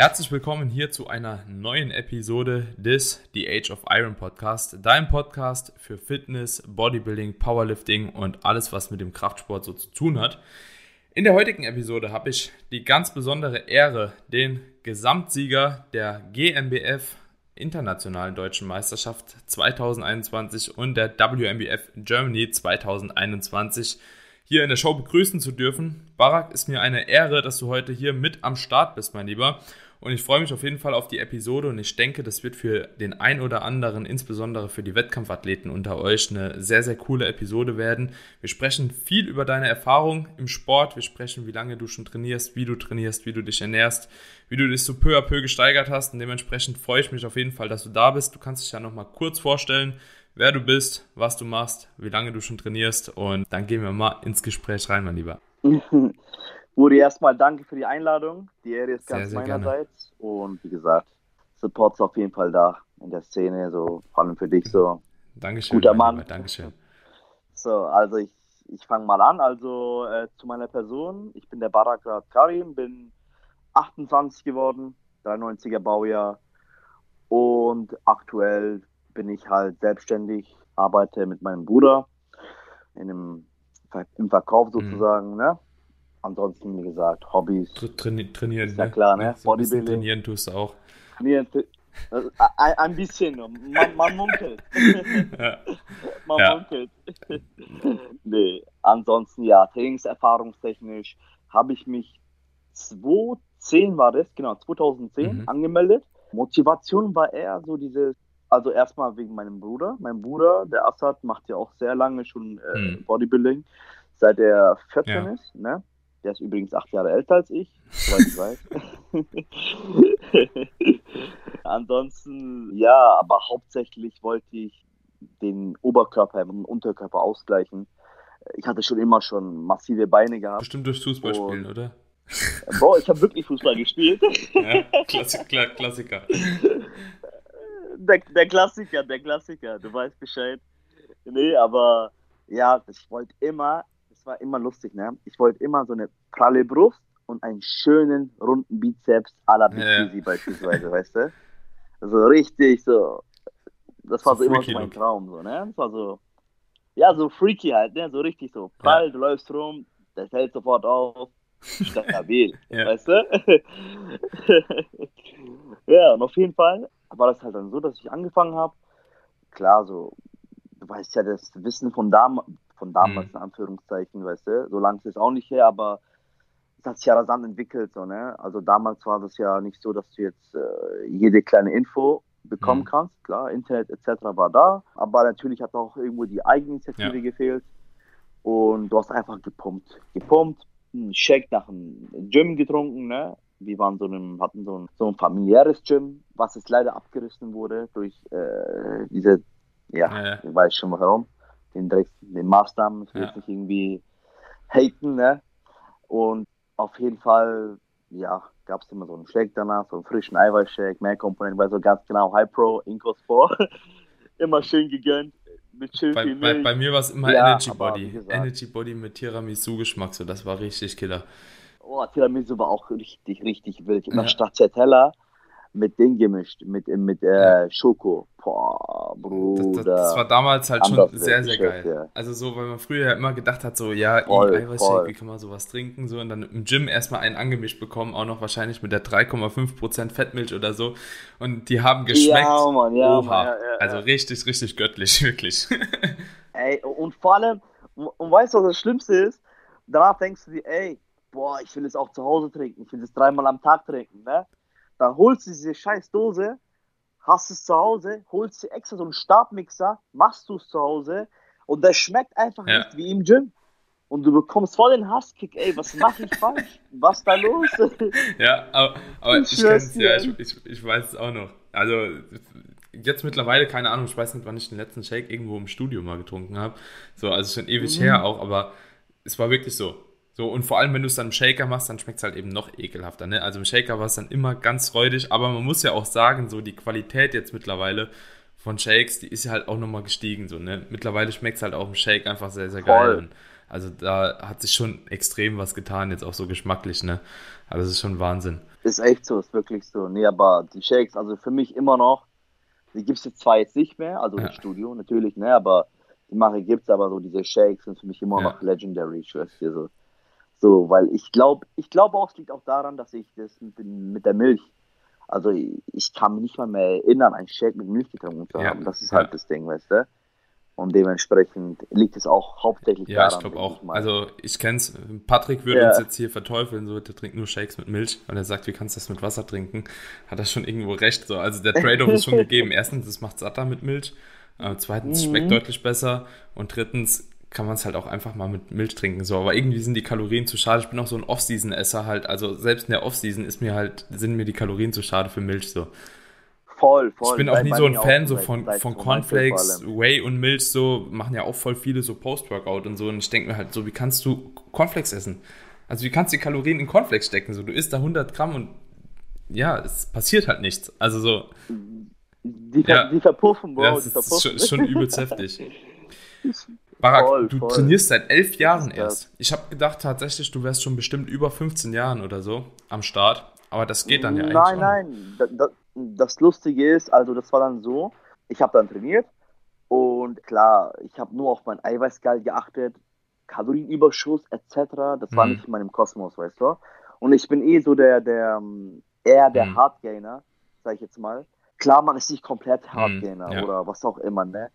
Herzlich willkommen hier zu einer neuen Episode des The Age of Iron Podcast, dein Podcast für Fitness, Bodybuilding, Powerlifting und alles, was mit dem Kraftsport so zu tun hat. In der heutigen Episode habe ich die ganz besondere Ehre, den Gesamtsieger der GmbF Internationalen Deutschen Meisterschaft 2021 und der WMBF Germany 2021 hier in der Show begrüßen zu dürfen. Barak, ist mir eine Ehre, dass du heute hier mit am Start bist, mein Lieber. Und ich freue mich auf jeden Fall auf die Episode und ich denke, das wird für den ein oder anderen, insbesondere für die Wettkampfathleten unter euch, eine sehr, sehr coole Episode werden. Wir sprechen viel über deine Erfahrung im Sport. Wir sprechen, wie lange du schon trainierst, wie du trainierst, wie du dich ernährst, wie du dich so peu à peu gesteigert hast. Und dementsprechend freue ich mich auf jeden Fall, dass du da bist. Du kannst dich ja nochmal kurz vorstellen, wer du bist, was du machst, wie lange du schon trainierst. Und dann gehen wir mal ins Gespräch rein, mein Lieber. Uri, erstmal danke für die Einladung. Die Ehre ist ganz sehr, sehr meinerseits. Gerne. Und wie gesagt, Support ist auf jeden Fall da in der Szene, so vor allem für dich so. Dankeschön. Guter Mann. Lieber, Dankeschön. So, also ich, ich fange mal an. Also äh, zu meiner Person. Ich bin der Barakat Karim, bin 28 geworden, 93er Baujahr. Und aktuell bin ich halt selbstständig, arbeite mit meinem Bruder in einem, im Verkauf mhm. sozusagen, mhm. ne? Ansonsten, wie gesagt, Hobbys. Traini trainieren, ist ja ne? klar, ne? So Bodybuilding. Trainieren tust du auch. Trainieren, ein, ein bisschen, man, man munkelt. ja. Man ja. munkelt. nee, ansonsten, ja, trainingserfahrungstechnisch habe ich mich 2010 war das, genau, 2010 mhm. angemeldet. Motivation war eher so dieses, also erstmal wegen meinem Bruder. Mein Bruder, der Assad, macht ja auch sehr lange schon äh, mhm. Bodybuilding, seit er 14 ja. ist, ne? Der ist übrigens acht Jahre älter als ich, soweit ich weiß. Ansonsten, ja, aber hauptsächlich wollte ich den Oberkörper und den Unterkörper ausgleichen. Ich hatte schon immer schon massive Beine gehabt. Bestimmt durch Fußballspielen, oder? Bro, ich habe wirklich Fußball gespielt. Ja, Klassiker. Klassiker. Der, der Klassiker, der Klassiker, du weißt Bescheid. Nee, aber ja, ich wollte immer war immer lustig, ne? Ich wollte immer so eine pralle Brust und einen schönen runden Bizeps à la ja. beispielsweise, weißt du? So richtig so. Das war so, so immer so mein Traum, so, ne? Das war so, ja, so freaky halt, ne? So richtig so prall, ja. du läufst rum, der fällt sofort auf, stabil, ja. weißt du? ja, und auf jeden Fall war das halt dann so, dass ich angefangen habe. Klar, so, du weißt ja, das Wissen von damals, von damals, mhm. in Anführungszeichen, weißt du. So lange ist es auch nicht her, aber es hat sich ja rasant entwickelt, so, ne? Also damals war das ja nicht so, dass du jetzt äh, jede kleine Info bekommen mhm. kannst. Klar, Internet etc. war da, aber natürlich hat auch irgendwo die Eigeninitiative ja. gefehlt. Und du hast einfach gepumpt. Gepumpt, einen Shake nach einem Gym getrunken, ne? Wir waren so einem, hatten so ein, so ein familiäres Gym, was jetzt leider abgerissen wurde durch äh, diese, ja, ja, ja. ich weiß schon warum den, den Maßnahmen. Ich will ja. nicht irgendwie haten, ne? Und auf jeden Fall, ja, gab es immer so einen Shake danach, so einen frischen Eiweißshake, mehr Komponenten, weil so ganz genau High Pro, Incos 4. immer schön gegönnt. Mit schön bei, viel. Bei, bei mir war es immer ja, Energy Body. Energy Body mit Tiramisu-Geschmack, so das war richtig killer. Oh, Tiramisu war auch richtig, richtig wild. Immer ja. Stracciatella mit Ding gemischt, mit, mit äh, Schoko. Boah, Bruder. Das, das, war damals halt schon sehr, sehr geil. Ja. Also so, weil man früher ja immer gedacht hat, so, ja, Eiweißshake, wie kann man sowas trinken? So, und dann im Gym erstmal einen angemischt bekommen, auch noch wahrscheinlich mit der 3,5% Fettmilch oder so. Und die haben geschmeckt. Ja, Mann, ja, Oha. Mann, ja, ja, also richtig, richtig göttlich, wirklich. Ey, und vor allem, und weißt du, was das Schlimmste ist? Danach denkst du dir, ey, boah, ich will es auch zu Hause trinken, ich will es dreimal am Tag trinken, ne? Dann holst du diese scheiß Dose, hast es zu Hause, holst dir extra so einen Stabmixer, machst du es zu Hause und der schmeckt einfach ja. nicht wie im Gym. Und du bekommst voll den Hasskick, ey, was mache ich falsch? Was da los? ja, aber, aber ich, ich kenn's ja, ich, ich, ich weiß es auch noch. Also jetzt mittlerweile, keine Ahnung, ich weiß nicht, wann ich den letzten Shake irgendwo im Studio mal getrunken habe. So, also schon ewig mhm. her auch, aber es war wirklich so. So, und vor allem, wenn du es dann im Shaker machst, dann schmeckt es halt eben noch ekelhafter. Ne? Also im Shaker war es dann immer ganz freudig, aber man muss ja auch sagen, so die Qualität jetzt mittlerweile von Shakes, die ist ja halt auch nochmal gestiegen. So, ne? Mittlerweile schmeckt es halt auch im Shake einfach sehr, sehr geil. Und also da hat sich schon extrem was getan, jetzt auch so geschmacklich, ne? Also das ist schon Wahnsinn. Ist echt so, ist wirklich so. Nee, aber die Shakes, also für mich immer noch, die gibt es jetzt zwar jetzt nicht mehr, also ja. im Studio natürlich, ne, aber die Mache gibt es, aber so diese Shakes sind für mich immer ja. noch legendary, ich schwör's dir so. So, weil ich glaube, ich glaube auch, es liegt auch daran, dass ich das mit, mit der Milch, also ich, ich, kann mich nicht mal mehr erinnern, einen Shake mit Milch getrunken zu haben. Ja. Das ist halt das Ding, weißt du? Und dementsprechend liegt es auch hauptsächlich ja, daran. Ja, ich glaube auch. Ich also ich kenne es. Patrick würde ja. uns jetzt hier verteufeln, so der trinkt nur Shakes mit Milch und er sagt, wie kannst du das mit Wasser trinken? Hat er schon irgendwo recht. So. Also der Trade-off ist schon gegeben. Erstens, es macht satter mit Milch. Äh, zweitens, mhm. schmeckt deutlich besser. Und drittens, kann man es halt auch einfach mal mit Milch trinken. So, aber irgendwie sind die Kalorien zu schade. Ich bin auch so ein Off-Season-Esser halt. Also selbst in der Off-Season ist mir halt, sind mir die Kalorien zu schade für Milch so. Voll, voll. Ich bin auch nie so ein Fan so von, von Cornflakes, Whey und Milch, so machen ja auch voll viele so Post-Workout und so. Und ich denke mir halt so, wie kannst du Cornflakes essen? Also wie kannst du die Kalorien in Cornflakes stecken? So, du isst da 100 Gramm und ja, es passiert halt nichts. Also so. Die, ver ja, die verpuffen, Bro. Ja, das ist schon, schon übelst heftig. Barak, voll, du voll. trainierst seit elf Jahren erst. Ich habe gedacht tatsächlich, du wärst schon bestimmt über 15 Jahren oder so am Start. Aber das geht dann ja eigentlich. Nein, nein. Das, das Lustige ist, also das war dann so, ich habe dann trainiert und klar, ich habe nur auf mein Eiweißgehalt geachtet, Kalorienüberschuss etc. Das mhm. war nicht in meinem Kosmos, weißt du. Und ich bin eh so der, der eher der mhm. Hardgainer, sag ich jetzt mal. Klar, man ist nicht komplett mhm, Hardgainer mhm, ja. oder was auch immer, ne?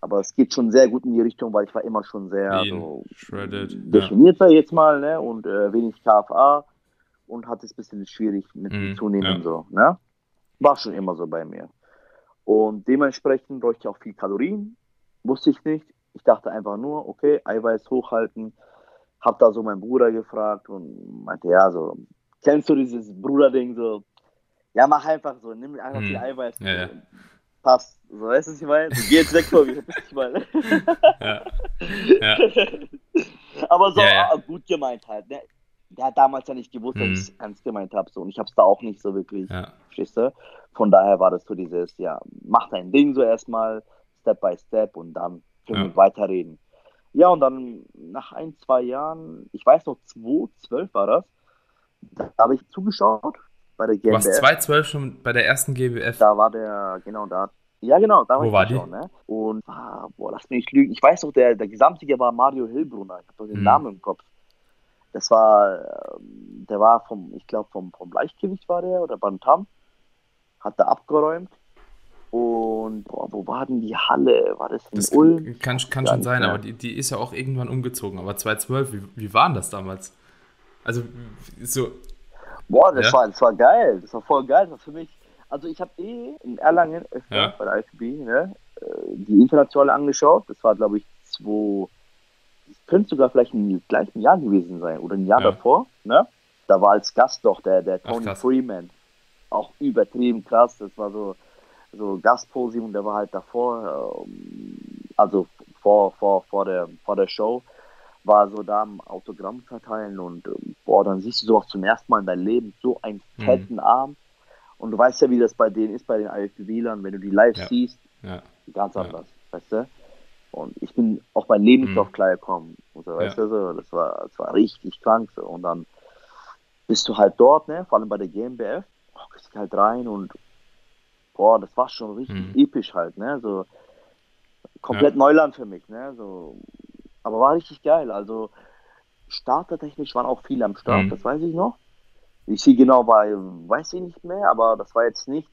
Aber es geht schon sehr gut in die Richtung, weil ich war immer schon sehr so definiert, ja. jetzt mal, ne? Und äh, wenig KFA und hatte es ein bisschen schwierig mit mhm, zunehmen ja. so, ne? War schon immer so bei mir. Und dementsprechend bräuchte ich auch viel Kalorien. Wusste ich nicht. Ich dachte einfach nur, okay, Eiweiß hochhalten. Hab da so meinen Bruder gefragt und meinte, ja, so, kennst du dieses Bruderding so? Ja, mach einfach so, nimm einfach hm. viel Eiweiß. Ja, ja. Passt. So, weißt du, was ich meine? Du geh jetzt weg von mir, ich meine. ja. ja. Aber so ja, ja. gut gemeint halt. Ne? der hat damals ja nicht gewusst, dass mhm. ich es ernst gemeint habe. So. Und ich habe es da auch nicht so wirklich, ja. verstehst du? Von daher war das so dieses, ja, mach dein Ding so erstmal, Step by Step und dann können ja. wir weiterreden. Ja, und dann nach ein, zwei Jahren, ich weiß noch, 2012 war das, da habe ich zugeschaut bei der GmbF. Du warst 2012 schon bei der ersten GmbF? Da war der, genau, da ja, genau, da Wo war die? Schon, ne? Und, ah, boah, lass mich nicht lügen. Ich weiß noch, der, der Gesamtsieger war Mario Hilbrunner. Ich habe den hm. Namen im Kopf. Das war, ähm, der war vom, ich glaube, vom, vom Leichtgewicht war der oder Bantam. Hat er abgeräumt. Und boah, wo war denn die Halle? War das in das Ulm? Kann, kann schon sein, mehr. aber die, die ist ja auch irgendwann umgezogen. Aber 2012, wie, wie war das damals? Also, so. Boah, das, ja? war, das war geil. Das war voll geil. Das war für mich. Also, ich habe eh in Erlangen ja. bei der IFB ne, äh, die Internationale angeschaut. Das war, glaube ich, 2 könnte sogar vielleicht im gleichen Jahr gewesen sein oder ein Jahr ja. davor. Ne? Da war als Gast doch der, der Tony Ach, Freeman. Auch übertrieben krass. Das war so, so Gastposition, der war halt davor, ähm, also vor, vor, vor, der, vor der Show, war so da am Autogramm verteilen und ähm, boah, dann siehst du sowas zum ersten Mal in deinem Leben, so einen mhm. fetten mhm. Arm. Und du weißt ja, wie das bei denen ist, bei den IFBWlern, wenn du die live ja. siehst, ja. ganz anders, ja. weißt du? Und ich bin auch mein Lebenslauf mhm. klar gekommen. So, weißt du, so, das war, das war richtig krank. So. Und dann bist du halt dort, ne, vor allem bei der GmbF, oh, gehst halt rein und boah, das war schon richtig mhm. episch halt, ne? So komplett. Neuland für mich, ne? So, aber war richtig geil. Also startertechnisch waren auch viele am Start, mhm. das weiß ich noch. Wie viel genau war, weiß ich nicht mehr, aber das war jetzt nicht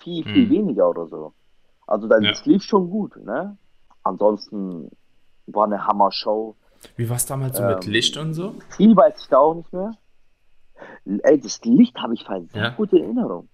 viel, viel mhm. weniger oder so. Also das ja. lief schon gut, ne? ansonsten war eine Hammer-Show. Wie war es damals so ähm, mit Licht und so? Viel weiß ich da auch nicht mehr. Ey, das Licht habe ich halt sehr ja. gute Erinnerung.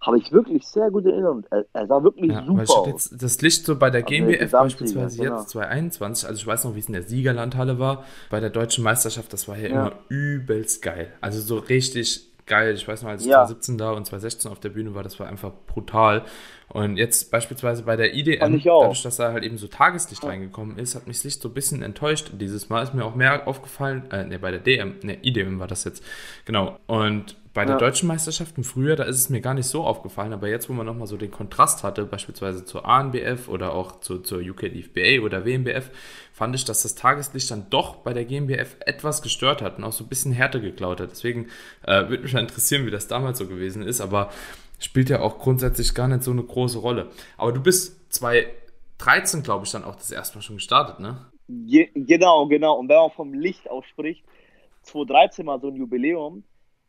Habe ich wirklich sehr gute Erinnerung. Er, er sah wirklich ja, super aus. Jetzt das Licht so bei der GmbF beispielsweise genau. jetzt 2021, also ich weiß noch, wie es in der Siegerlandhalle war, bei der deutschen Meisterschaft, das war ja, ja. immer übelst geil. Also so richtig geil. Ich weiß noch, als ich ja. 2017 da und 2016 auf der Bühne war, das war einfach brutal. Und jetzt beispielsweise bei der IDM, dadurch, dass da halt eben so Tageslicht ja. reingekommen ist, hat mich das Licht so ein bisschen enttäuscht. Dieses Mal ist mir auch mehr aufgefallen, äh, ne, bei der DM, ne, IDM war das jetzt, genau. Und bei der ja. deutschen Meisterschaften früher, da ist es mir gar nicht so aufgefallen, aber jetzt, wo man nochmal so den Kontrast hatte, beispielsweise zur ANBF oder auch zu, zur UKDFBA oder WMBF, fand ich, dass das Tageslicht dann doch bei der GmbF etwas gestört hat und auch so ein bisschen Härte geklaut hat. Deswegen äh, würde mich mal interessieren, wie das damals so gewesen ist, aber spielt ja auch grundsätzlich gar nicht so eine große Rolle. Aber du bist 2013, glaube ich, dann auch das erste Mal schon gestartet, ne? Ge genau, genau. Und wenn man vom Licht auch spricht, 2013 war so ein Jubiläum,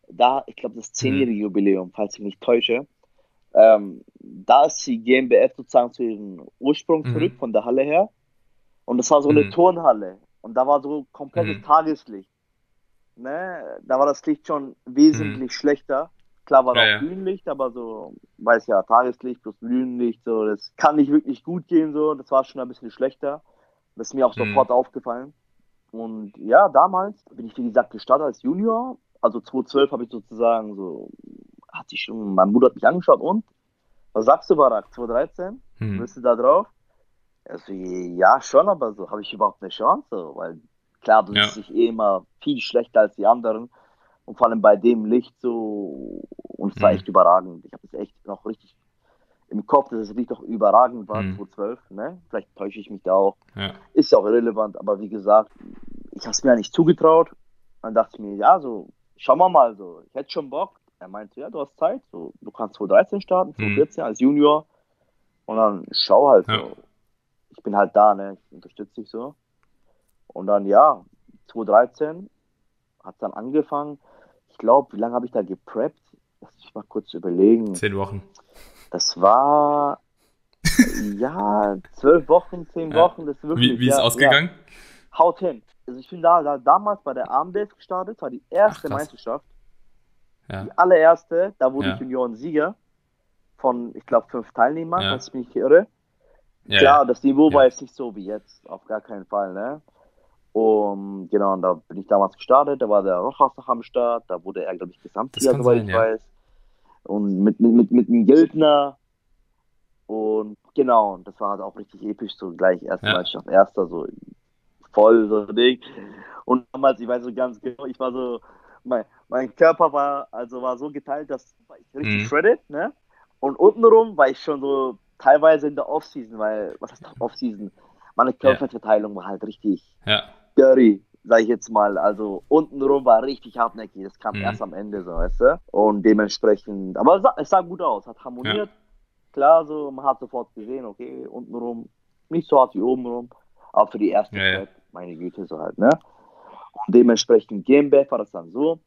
da, ich glaube, das zehnjährige mhm. Jubiläum, falls ich mich nicht täusche, ähm, da ist die GmbF sozusagen zu ihrem Ursprung mhm. zurück, von der Halle her. Und das war so eine mhm. Turnhalle. Und da war so komplettes mhm. Tageslicht. Ne? Da war das Licht schon wesentlich mhm. schlechter. Klar war da ja, auch Bühnenlicht, aber so, weiß ja, Tageslicht plus Bühnenlicht, so, das kann nicht wirklich gut gehen, so. Das war schon ein bisschen schlechter. Das ist mir auch mhm. sofort aufgefallen. Und ja, damals bin ich, wie gesagt, gestartet als Junior also 2012 habe ich sozusagen so, hat sich schon, mein Bruder hat mich angeschaut und, was sagst du, Barak, 2013? Hm. Bist du da drauf? Also, ja, schon, aber so, habe ich überhaupt eine Chance? Weil, klar, du ja. siehst dich eh immer viel schlechter als die anderen und vor allem bei dem Licht so, und es war hm. echt überragend. Ich habe es echt noch richtig im Kopf, dass das Licht doch überragend war, hm. 2012, ne? Vielleicht täusche ich mich da auch. Ja. Ist ja auch irrelevant, aber wie gesagt, ich habe es mir ja nicht zugetraut. Dann dachte ich mir, ja, so, schauen wir mal so, ich hätte schon Bock. Er meinte, ja, du hast Zeit, so, du kannst 2013 starten, 2014 mhm. als Junior und dann schau halt ja. so. Ich bin halt da, ne, ich unterstütze dich so. Und dann, ja, 2013 hat es dann angefangen. Ich glaube, wie lange habe ich da gepreppt? Lass mich mal kurz überlegen. Zehn Wochen. Das war, ja, zwölf Wochen, zehn Wochen, das ist wirklich. Wie, wie ist ja, ausgegangen? Ja. Haut hin also ich bin da, da damals bei der AMBF gestartet, war die erste Ach, Meisterschaft. Ja. Die allererste, da wurde ja. ich Junioren-Sieger von, ich glaube, fünf Teilnehmern, ja. wenn ich mich nicht irre. Ja, Klar, das Niveau war jetzt nicht so wie jetzt, auf gar keinen Fall, ne? Und genau, und da bin ich damals gestartet, da war der Rochas noch am Start, da wurde er, glaube ich, Gesamtsieger, soweit ich weiß. Und mit, mit, mit, mit einem Gildner. Und genau, und das war halt auch richtig episch, so gleich erste ja. Meisterschaft, erster, so voll so Ding. Und damals, ich weiß so ganz genau, ich war so, mein, mein Körper war, also war so geteilt, dass ich richtig mhm. shredded, ne? Und untenrum war ich schon so teilweise in der Offseason, weil, was heißt Offseason? Meine Körperverteilung war halt richtig ja. dirty, sag ich jetzt mal. Also untenrum war richtig hartnäckig, das kam mhm. erst am Ende, so, weißt du? Und dementsprechend, aber es sah, es sah gut aus, hat harmoniert. Ja. Klar, so, man hat sofort gesehen, okay, untenrum nicht so hart wie obenrum, aber für die erste ja, Zeit meine Güte, so halt, ne? Und dementsprechend GmbF war das dann so.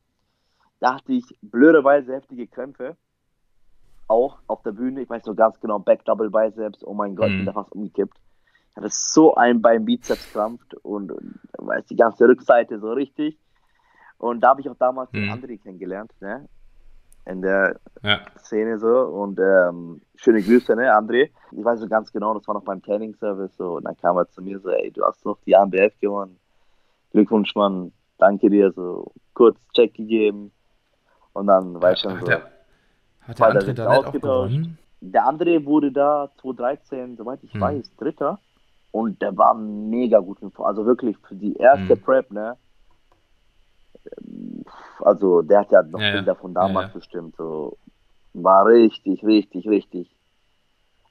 Da hatte ich blöderweise heftige Krämpfe. Auch auf der Bühne. Ich weiß noch ganz genau, Back Double Biceps. Oh mein Gott, mhm. bin da fast umgekippt. Ich hatte so ein Bein Bizeps krampft und, und weiß die ganze Rückseite so richtig. Und da habe ich auch damals mhm. den André kennengelernt, ne? In der ja. Szene so. Und ähm, schöne Grüße, ne, André. Ich weiß so ganz genau, das war noch beim Trainingsservice so. Und dann kam er zu mir so, ey, du hast doch die ANBF gewonnen. Glückwunsch, Mann. Danke dir. So kurz Check gegeben. Und dann war ich schon so. Der, hat der André da auch gewonnen? Der André wurde da 2013, soweit ich hm. weiß, Dritter. Und der war mega gut. Also wirklich für die erste hm. Prep, ne? Also der hat ja noch ja, Bilder von damals ja, bestimmt. So. War richtig, richtig, richtig.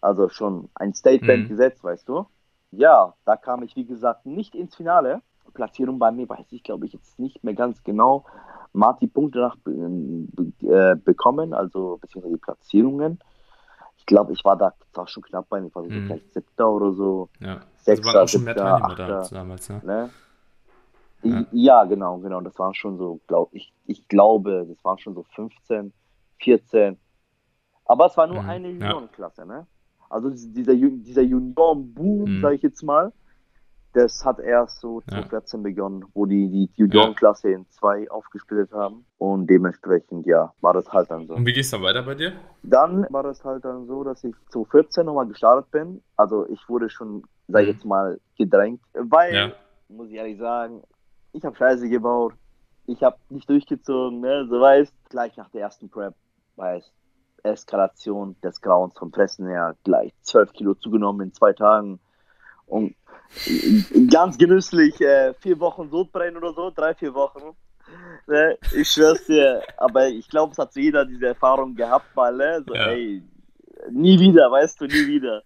Also schon ein Statement mhm. gesetzt, weißt du. Ja, da kam ich, wie gesagt, nicht ins Finale. Platzierung bei mir weiß ich, glaube ich, jetzt nicht mehr ganz genau. Marti Punkte nach äh, bekommen, also beziehungsweise die Platzierungen. Ich glaube, ich war da war schon knapp bei, ich war so mhm. vielleicht siebter oder so. Ja, Sechster, also waren auch schon siebter, mehr Teilnehmer damals, ne? ne? Ja. ja, genau, genau. Das waren schon so, glaube ich, ich glaube, das waren schon so 15, 14. Aber es war nur mhm. eine Juniorenklasse, ne? Also dieser, dieser Junioren-Boom, mhm. sage ich jetzt mal, das hat erst so 2014 ja. begonnen, wo die die Juniorenklasse ja. in zwei aufgesplittet haben. Und dementsprechend, ja, war das halt dann so. Und wie geht es dann weiter bei dir? Dann war das halt dann so, dass ich 2014 nochmal gestartet bin. Also ich wurde schon, sag ich mhm. jetzt mal, gedrängt. Weil, ja. muss ich ehrlich sagen, ich habe Scheiße gebaut, ich habe nicht durchgezogen, ne, so weißt, gleich nach der ersten Prep, weißt, Eskalation des Grauens vom Fressen her, gleich 12 Kilo zugenommen in zwei Tagen und ganz genüsslich äh, vier Wochen Sodbrennen oder so, drei, vier Wochen. Ne? Ich schwör's dir. Aber ich glaube, es hat jeder diese Erfahrung gehabt, mal, ne? So, Ja. ey, nie wieder, weißt du, nie wieder.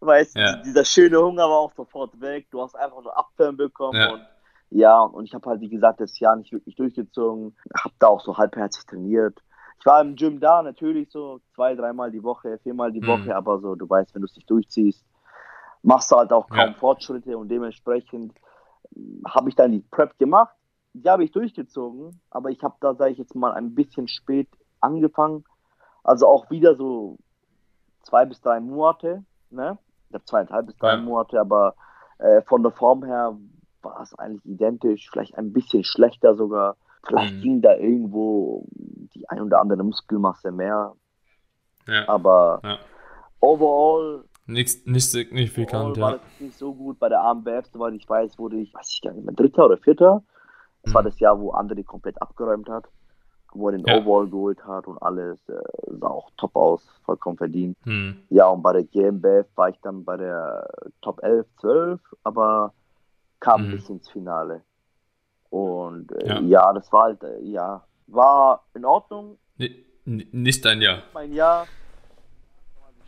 Weißt du, Ja. dieser schöne Hunger war auch sofort weg. Du hast einfach nur Abfällen bekommen Ja. und ja, und ich habe halt, wie gesagt, das Jahr nicht wirklich durchgezogen. Hab da auch so halbherzig trainiert. Ich war im Gym da, natürlich so zwei, dreimal die Woche, viermal die Mhm. Woche, aber so, du weißt, wenn du es nicht durchziehst, machst du halt auch kaum Ja. Fortschritte und dementsprechend habe ich dann die Prep gemacht. Die habe ich durchgezogen, aber ich habe da, sage ich jetzt mal, ein bisschen spät angefangen. Also auch wieder so zwei bis drei Monate, ne? Ich habe zweieinhalb bis drei Ja. Monate, aber äh, von der Form her war es eigentlich identisch, vielleicht ein bisschen schlechter sogar. Vielleicht Mhm. ging da irgendwo die ein oder andere Muskelmasse mehr, Ja. aber Ja. overall Nichts, nicht signifikant, Overall war ja. das nicht so gut. Bei der AMBF, soweit ich weiß, wurde ich, weiß ich gar nicht mehr, Dritter oder Vierter. Das war Mhm. das Jahr, wo André komplett abgeräumt hat, wo er den Ja. Overall geholt hat und alles äh, sah auch top aus, vollkommen verdient. Hm. Ja, und bei der GmbF war ich dann bei der Top 11, 12, aber kam Mhm. nicht ins Finale. Und äh, Ja. ja. das war halt, äh, ja, war in Ordnung, ni- Nicht dein Jahr. mein Jahr.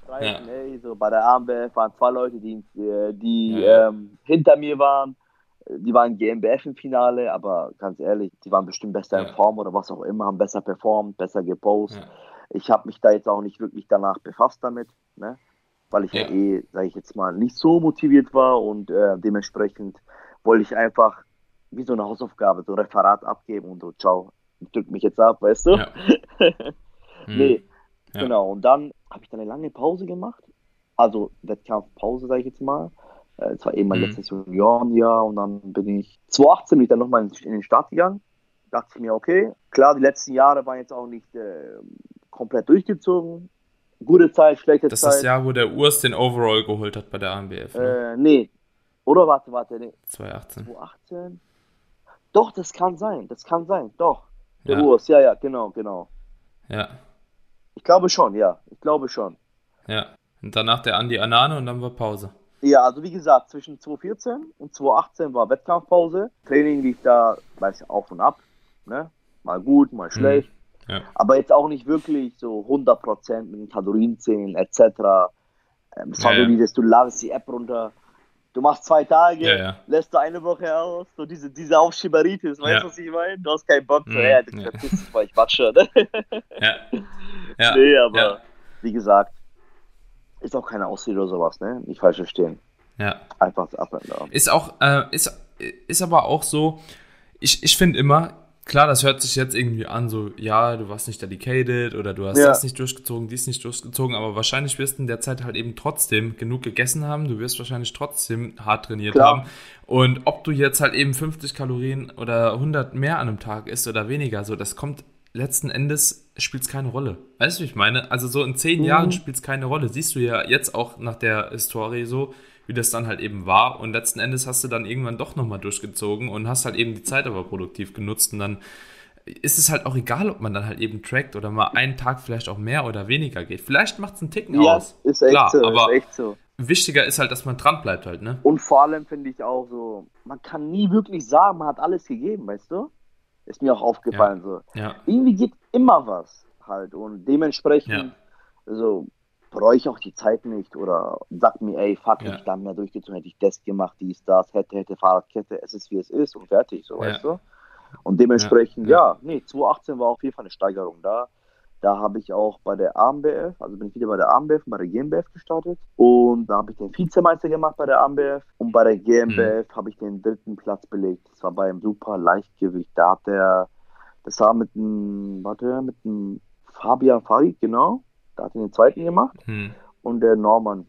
Streiten, ey, so bei der AMBF waren zwei Leute, die, äh, die Ja. ähm, hinter mir waren. Die waren GmbF im Finale, aber ganz ehrlich, die waren bestimmt besser Ja. in Form oder was auch immer, haben besser performt, besser gepostet. Ja. Ich habe mich da jetzt auch nicht wirklich danach befasst damit, ne? weil ich ja, Ja. eh, sage ich jetzt mal, nicht so motiviert war und äh, dementsprechend wollte ich einfach wie so eine Hausaufgabe, so ein Referat abgeben und so, ciao, drück mich jetzt ab, weißt du? Ja. Hm. Nee, Ja. genau. Und dann habe ich dann eine lange Pause gemacht. Also Wettkampfpause, sage ich jetzt mal. Äh, Es war eben mein Mhm. letztes Juniorenjahr und dann bin ich 2018 bin ich dann nochmal in, den Start gegangen. Dachte ich mir, okay, klar, die letzten Jahre waren jetzt auch nicht äh, komplett durchgezogen. Gute Zeit, schlechte Das ist das Zeit. Jahr, wo der Urs den Overall geholt hat bei der AMBF. Ne? äh, nee. Oder warte, warte, nee. 2018. 2018? Doch, das kann sein. Das kann sein. Doch. Der Ja. Urs, ja, ja, genau, genau. Ja, Ich glaube schon, ja. Ich glaube schon. ja. Und danach der Andi Anane und dann war Pause. Ja, also wie gesagt, zwischen 2014 und 2018 war Wettkampfpause. Training lief da, weiß ich, auf und ab. Ne? Mal gut, mal schlecht. Ja. Aber jetzt auch nicht wirklich so 100% mit den Kalorienzählen etc. Ähm, Ja, ja. du ladest die App runter, du machst zwei Tage, Ja, ja. lässt du eine Woche aus, so diese, diese Aufschieberitis, weißt Ja. du, was ich meine? Du hast keinen Bock, so, Mhm, ja, du ja. verpiss dich mal, ich watsche. Ne? Ja. Ja. nee, aber Ja. wie gesagt, ist auch keine Ausrede oder sowas, ne? Nicht falsch verstehen. ja. Einfach Down. Ist auch, äh, ist, ist aber auch so, ich, ich finde immer, klar, das hört sich jetzt irgendwie an, so, ja, du warst nicht dedicated oder du hast Ja. das nicht durchgezogen, dies nicht durchgezogen, aber wahrscheinlich wirst du in der Zeit halt eben trotzdem genug gegessen haben, du wirst wahrscheinlich trotzdem hart trainiert Klar. haben. Und ob du jetzt halt eben 50 Kalorien oder 100 mehr an einem Tag isst oder weniger, so, das kommt letzten Endes spielt es keine Rolle. Weißt du, wie ich meine? Also so in zehn Mhm. Jahren spielt es keine Rolle. Siehst du ja jetzt auch nach der Historie so, wie das dann halt eben war. Und letzten Endes hast du dann irgendwann doch nochmal durchgezogen und hast halt eben die Zeit aber produktiv genutzt. Und dann ist es halt auch egal, ob man dann halt eben trackt oder mal einen Tag vielleicht auch mehr oder weniger geht. Vielleicht macht es einen Ticken Ja, aus. ist echt Klar, so, aber ist echt so. wichtiger ist halt, dass man dran bleibt halt, ne? Und vor allem finde ich auch so, man kann nie wirklich sagen, man hat alles gegeben, weißt du? Ist mir auch aufgefallen so. Ja, Irgendwie geht immer was halt und dementsprechend so bereue ich auch die Zeit nicht oder sag mir, ey, fuck, Ja. ich da mehr durchgezogen, hätte ich das gemacht, dies, das, hätte, hätte, Fahrradkette, es ist wie es ist und fertig, so, Ja. weißt du? Und dementsprechend, Ja. ja, nee, 2018 war auf jeden Fall eine Steigerung da. Da habe ich auch bei der AMBF, also bin ich wieder bei der AMBF und bei der GmbF gestartet. Und da habe ich den Vizemeister gemacht bei der AMBF. Und bei der GmbF habe ich den dritten Platz belegt. Das war beim Super Leichtgewicht. Da hat der, das war mit dem, warte, mit dem Fabian Farid, genau. Da hat er den zweiten gemacht. hm. Und der Norman,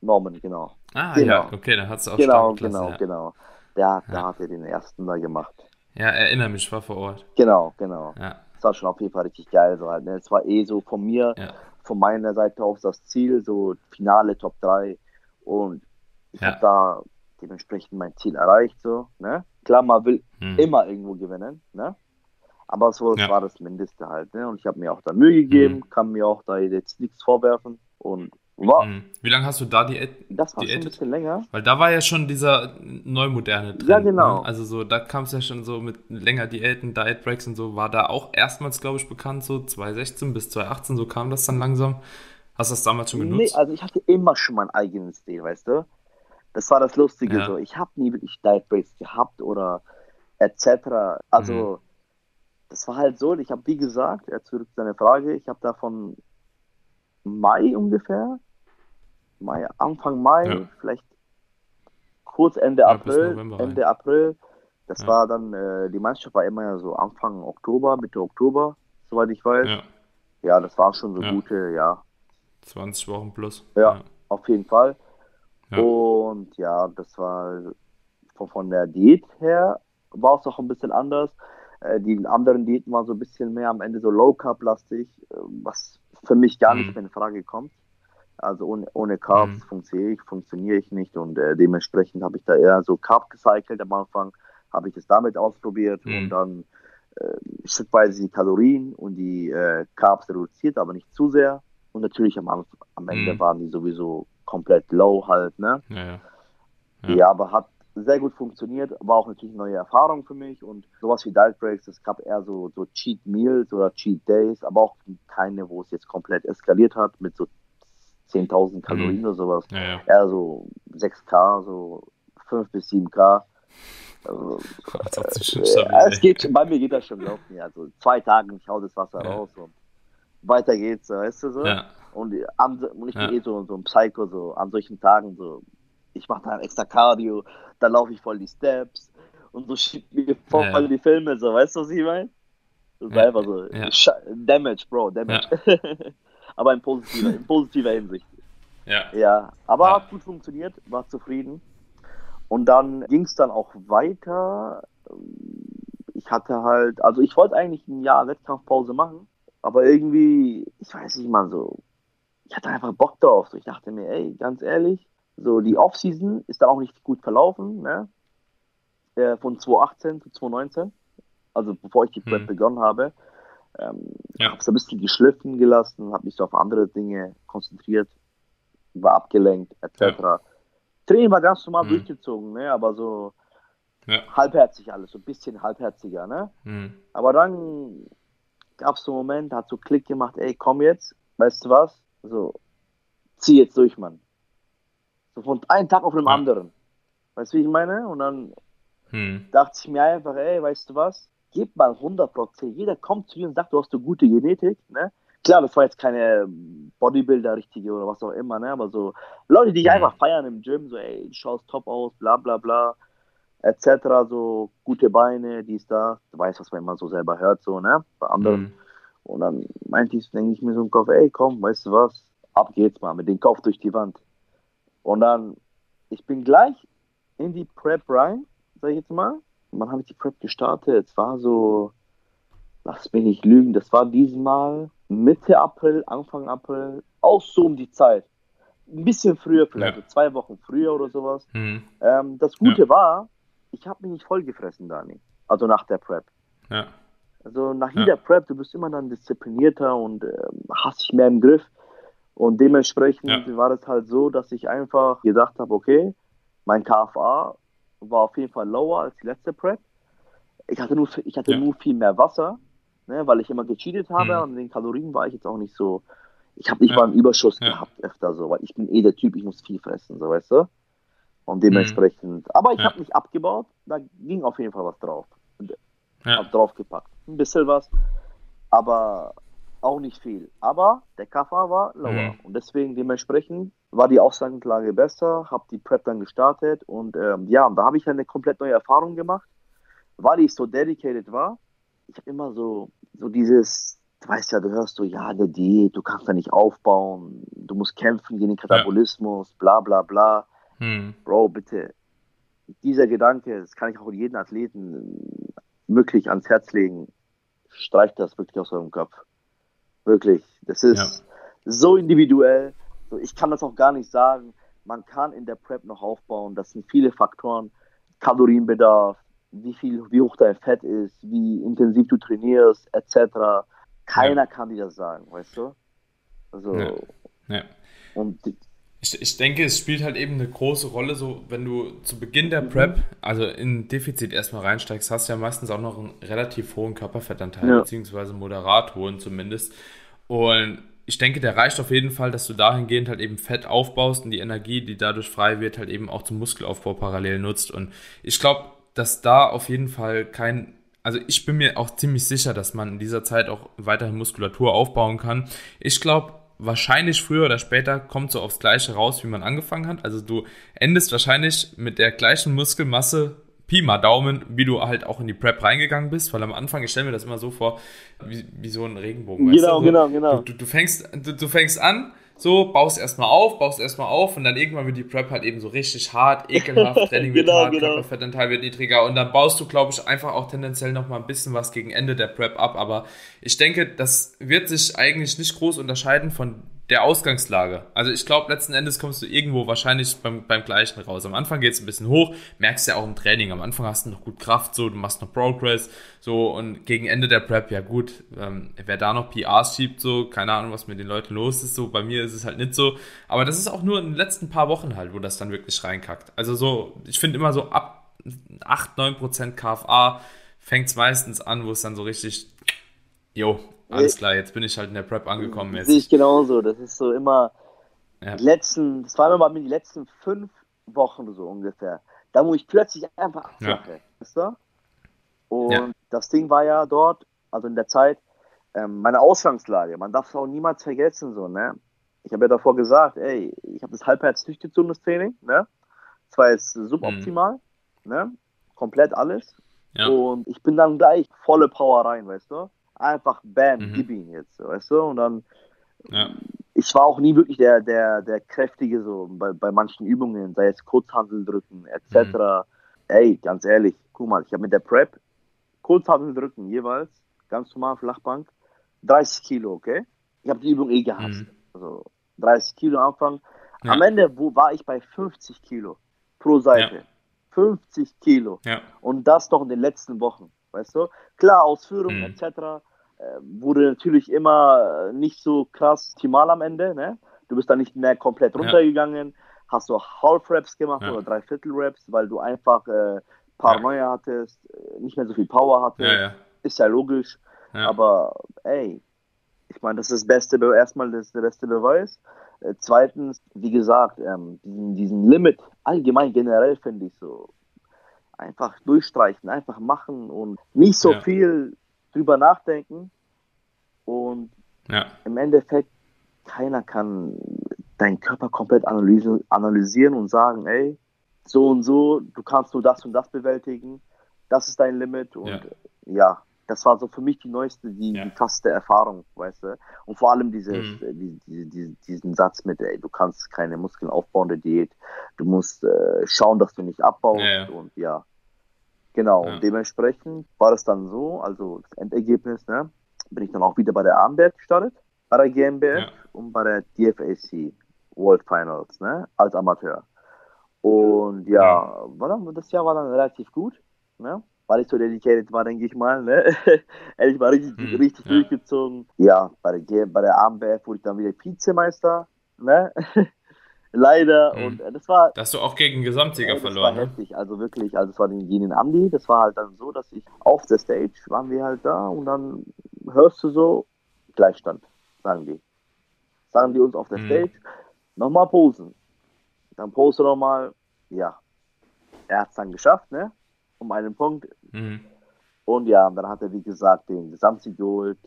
Norman, genau. Ah, Genau. ja, okay, dann hat es auch Genau, genau, ja. genau. Der, der Ja. hat er den ersten da gemacht. ja, erinnere mich, ich war vor Ort. Genau, genau. Ja, war schon auf jeden Fall richtig geil. So halt, ne? Es war eh so von mir, ja, von meiner Seite aus das Ziel, so Finale Top 3. Und ich Ja. habe da dementsprechend mein Ziel erreicht. So, ne? Klar, man will hm. immer irgendwo gewinnen, ne? Aber so das Ja. war das Mindeste halt. Ne? Und ich habe mir auch da Mühe gegeben, Mhm. kann mir auch da jetzt nichts vorwerfen. Und War, mhm. Wie lange hast du da die Das war schon ein bisschen länger. Weil da war ja schon dieser neumoderne Trend. Ja, genau. Ne? Also so, da kam es ja schon so mit länger Diäten, Diet Breaks und so, war da auch erstmals, glaube ich, bekannt, so 2016 bis 2018, so kam das dann langsam. Hast du das damals schon genutzt? Nee, also ich hatte immer schon mein eigenes Stil, weißt du? Das war das Lustige ja. so. Ich habe nie wirklich Diet Breaks gehabt oder etc. Also mhm. das war halt so, ich habe wie gesagt, zurück zu deiner Frage, ich habe da von Mai ungefähr Mai, Anfang Mai, ja. vielleicht kurz Ende ja, April, November, Ende rein. April. Das ja. war dann, äh, die Meisterschaft war immer ja so Anfang Oktober, Mitte Oktober, soweit ich weiß. Ja, ja das war schon so gute, ja. 20 Wochen plus. Ja, auf jeden Fall. Und ja, das war von, von der Diät her war es auch ein bisschen anders. Äh, die anderen Diäten waren so ein bisschen mehr am Ende so Low Carb lastig, äh, was für mich gar mhm. nicht mehr in Frage kommt. Also ohne, ohne Carbs mhm. funktioniere ich, funktioniere ich nicht und äh, dementsprechend habe ich da eher so Carb gecycelt am Anfang, habe ich das damit ausprobiert mhm. und dann äh, schrittweise die Kalorien und die äh, Carbs reduziert, aber nicht zu sehr. Und natürlich am, am Ende mhm. waren die sowieso komplett low halt, ne? Ja, ja. ja. ja, aber hat sehr gut funktioniert, war auch natürlich eine neue Erfahrung für mich und sowas wie Diet Breaks, es gab eher so, so Cheat Meals oder Cheat Days, aber auch keine, wo es jetzt komplett eskaliert hat mit so 10.000 Kalorien mhm. oder sowas. Ja, ja. Eher so 6K, so 5 bis 7K. Also, äh, es geht, bei mir geht das schon laufen. Also zwei Tage, ich hau das Wasser ja. raus und weiter geht's, weißt du so. Ja. Und, an, und ich bin eh so, so ein Psycho, so an solchen Tagen, so ich mache dann extra Cardio, dann laufe ich voll die Steps und so schiebt mir voll ja. die Filme, so, weißt du, was ich meine? Das ist einfach so. Damage, Bro, Damage. aber in positiver, in positiver Hinsicht. Ja. Ja, aber ja. hat gut funktioniert, war zufrieden. Und dann ging es dann auch weiter. Ich hatte halt, also ich wollte eigentlich ein Jahr Wettkampfpause machen, aber irgendwie, ich weiß nicht mal so, ich hatte einfach Bock drauf. So, ich dachte mir, ey, ganz ehrlich, so die Offseason ist dann auch nicht gut verlaufen, ne? Äh, von 2018 zu 2019, also bevor ich die Prep hm. begonnen habe. Ähm, ja. Habe es ein bisschen geschliffen gelassen, habe mich so auf andere Dinge konzentriert, war abgelenkt, etc. Ja. Training war ganz normal mhm. durchgezogen, ne? aber so ja. halbherzig alles, so ein bisschen halbherziger. Ne? Mhm. Aber dann gab es so einen Moment, hat so Klick gemacht, ey, komm jetzt, weißt du was? So, zieh jetzt durch, Mann. So von einem Tag auf den ja. anderen. Weißt du, wie ich meine? Und dann mhm. dachte ich mir einfach, ey, weißt du was? Gib mal 100 Prozent. Jeder kommt zu dir und sagt, du hast eine gute Genetik, ne? Klar, das war jetzt keine Bodybuilder richtige oder was auch immer, ne? Aber so Leute, die dich mhm. einfach feiern im Gym, so, ey, du schaust top aus, bla bla bla, etc. So gute Beine, dies, da. Du weißt, was man immer so selber hört, so, ne? Bei anderen. Mhm. Und dann meinte ich, denke ich mir so im Kopf, ey, komm, weißt du was? Ab geht's mal, mit dem Kopf durch die Wand. Und dann, ich bin gleich in die Prep rein, sag ich jetzt mal wann habe ich die Prep gestartet? Es war so, lass mich nicht lügen, das war diesmal Mitte April, Anfang April, auch so um die Zeit. Ein bisschen früher, vielleicht ja. so zwei Wochen früher oder sowas. Mhm. Ähm, das Gute ja. war, ich habe mich nicht vollgefressen, Dani. Also nach der Prep. Ja. Also nach jeder Prep, du bist immer dann disziplinierter und äh, hast dich mehr im Griff. Und dementsprechend war es halt so, dass ich einfach gedacht habe, okay, mein KFA war auf jeden Fall lower als die letzte Prep. Ich hatte nur, ich hatte ja. nur viel mehr Wasser, ne, weil ich immer gecheatet habe mhm. und in den Kalorien war ich jetzt auch nicht so. Ich habe nicht ja. mal einen Überschuss ja. gehabt öfter so, weil ich bin eh der Typ, ich muss viel fressen, so weißt du. Und dementsprechend. Mhm. Aber ich habe nicht abgebaut, da ging auf jeden Fall was drauf. Ja. Hab draufgepackt. Ein bisschen was, aber auch nicht viel. Aber der Kaffer war lower. Mhm. Und deswegen dementsprechend war die Ausgangslage besser, habe die Prep dann gestartet und ähm, ja, da habe ich eine komplett neue Erfahrung gemacht, weil ich so dedicated war. Ich habe immer so, so dieses, du weißt ja, du hörst so, ja, der Diät, du kannst da nicht aufbauen, du musst kämpfen gegen den Katabolismus, ja. bla bla bla. Hm. Bro, bitte, dieser Gedanke, das kann ich auch jeden Athleten wirklich ans Herz legen, streicht das wirklich aus eurem Kopf. Wirklich, das ist ja. so individuell so, ich kann das auch gar nicht sagen. Man kann in der Prep noch aufbauen. Das sind viele Faktoren. Kalorienbedarf, wie viel, wie hoch dein Fett ist, wie intensiv du trainierst, etc. Keiner ja. kann dir das sagen, weißt du? Also. Ja. ja. Und ich, ich denke, es spielt halt eben eine große Rolle, so wenn du zu Beginn der Prep, also in Defizit erstmal reinsteigst, hast du ja meistens auch noch einen relativ hohen Körperfettanteil, ja. beziehungsweise moderat hohen zumindest. Und ich denke, der reicht auf jeden Fall, dass du dahingehend halt eben Fett aufbaust und die Energie, die dadurch frei wird, halt eben auch zum Muskelaufbau parallel nutzt. Und ich glaube, dass da auf jeden Fall kein, also ich bin mir auch ziemlich sicher, dass man in dieser Zeit auch weiterhin Muskulatur aufbauen kann. Ich glaube, wahrscheinlich früher oder später kommt so aufs Gleiche raus, wie man angefangen hat. Also du endest wahrscheinlich mit der gleichen Muskelmasse Pi mal Daumen, wie du halt auch in die Prep reingegangen bist, weil am Anfang, ich stelle mir das immer so vor, wie, wie so ein Regenbogen. Genau, weißt du? genau, genau. Du, du, fängst, du, du fängst an, so, baust erstmal auf, baust erstmal auf und dann irgendwann wird die Prep halt eben so richtig hart, ekelhaft, Training wird genau, hart, genau. Körperfettanteil wird niedriger und dann baust du, glaube ich, einfach auch tendenziell nochmal ein bisschen was gegen Ende der Prep ab, aber ich denke, das wird sich eigentlich nicht groß unterscheiden von der Ausgangslage. Also ich glaube, letzten Endes kommst du irgendwo wahrscheinlich beim, beim gleichen raus. Am Anfang geht es ein bisschen hoch, merkst ja auch im Training. Am Anfang hast du noch gut Kraft, so, du machst noch Progress, so, und gegen Ende der Prep, ja gut, ähm, wer da noch PRs schiebt, so, keine Ahnung, was mit den Leuten los ist, so, bei mir ist es halt nicht so. Aber das ist auch nur in den letzten paar Wochen halt, wo das dann wirklich reinkackt. Also so, ich finde immer so ab 8, 9% KFA fängt es meistens an, wo es dann so richtig, jo, alles klar, jetzt bin ich halt in der Prep angekommen. Jetzt. Sehe ich genauso. Das ist so immer ja. die letzten, das war immer bei mir die letzten fünf Wochen so ungefähr. Da, wo ich plötzlich einfach abflache. Ja. Weißt du? Und ja. das Ding war ja dort, also in der Zeit, ähm, meine Ausgangslage. Man darf es auch niemals vergessen, so, ne? Ich habe ja davor gesagt, ey, ich habe das halbherz durchgezogen, das Training, ne? Das war jetzt suboptimal, mhm. ne? Komplett alles. Ja. Und ich bin dann gleich volle Power rein, weißt du? Einfach bam, mhm. gib ihn jetzt, weißt du? Und dann, ja. ich war auch nie wirklich der, der, der Kräftige so bei, bei manchen Übungen, sei es Kurzhandel drücken, etc. Mhm. Ey, ganz ehrlich, guck mal, ich habe mit der Prep Kurzhandel drücken jeweils, ganz normal Flachbank, 30 Kilo, okay? Ich habe die Übung eh gehasst. Mhm. Also 30 Kilo am Anfang. Ja. Am Ende wo war ich bei 50 Kilo pro Seite. Ja. 50 Kilo. Ja. Und das doch in den letzten Wochen weißt du? Klar, Ausführung mhm. etc. Äh, wurde natürlich immer nicht so krass optimal am Ende, ne? Du bist dann nicht mehr komplett runtergegangen, ja. hast du Half Raps gemacht ja. oder Dreiviertel Raps, weil du einfach äh, Paranoia ja. hattest, äh, nicht mehr so viel Power hattest. Ist ja logisch. Aber ey, ich meine, das ist das Beste, erstmal das der beste Beweis. Äh, zweitens, wie gesagt, ähm, diesen, diesen Limit, allgemein generell finde ich so, einfach durchstreichen, einfach machen und nicht so viel drüber nachdenken. Und ja. im Endeffekt, keiner kann deinen Körper komplett analysieren und sagen, ey, so und so, du kannst nur das und das bewältigen, das ist dein Limit und ja, ja das war so für mich die neueste, die, ja. die krasseste Erfahrung, weißt du. Und vor allem dieses, mhm. Äh, die, die, die, diesen Satz mit, ey, du kannst keine Muskeln aufbauen, der Diät, du musst äh, schauen, dass du nicht abbaust ja. und ja. Genau, und dementsprechend war es dann so, also das Endergebnis, ne, bin ich dann auch wieder bei der Armberg gestartet, bei der GmbF und bei der DFAC World Finals, ne, als Amateur. Und ja, war dann, das Jahr war dann relativ gut, ne? weil ich so dedicated war, denke ich mal. Ne? ich war richtig, hm, richtig ja. durchgezogen. Ja, bei der, bei der AMBF wurde ich dann wieder Vizemeister. Ne? Leider. Mhm. Und äh, das war. Da hast du auch gegen Gesamtsieger äh, verloren. Das war ne? heftig. Also wirklich, also es war den, gegen Andi. Das war halt dann so, dass ich auf der Stage waren wir halt da und dann hörst du so Gleichstand, sagen die. Sagen die uns auf der mhm. Stage, nochmal posen. Dann poste nochmal, ja. Er hat es dann geschafft, ne? um einen Punkt. Mhm. Und ja, dann hat er, wie gesagt, den Gesamtsieg geholt,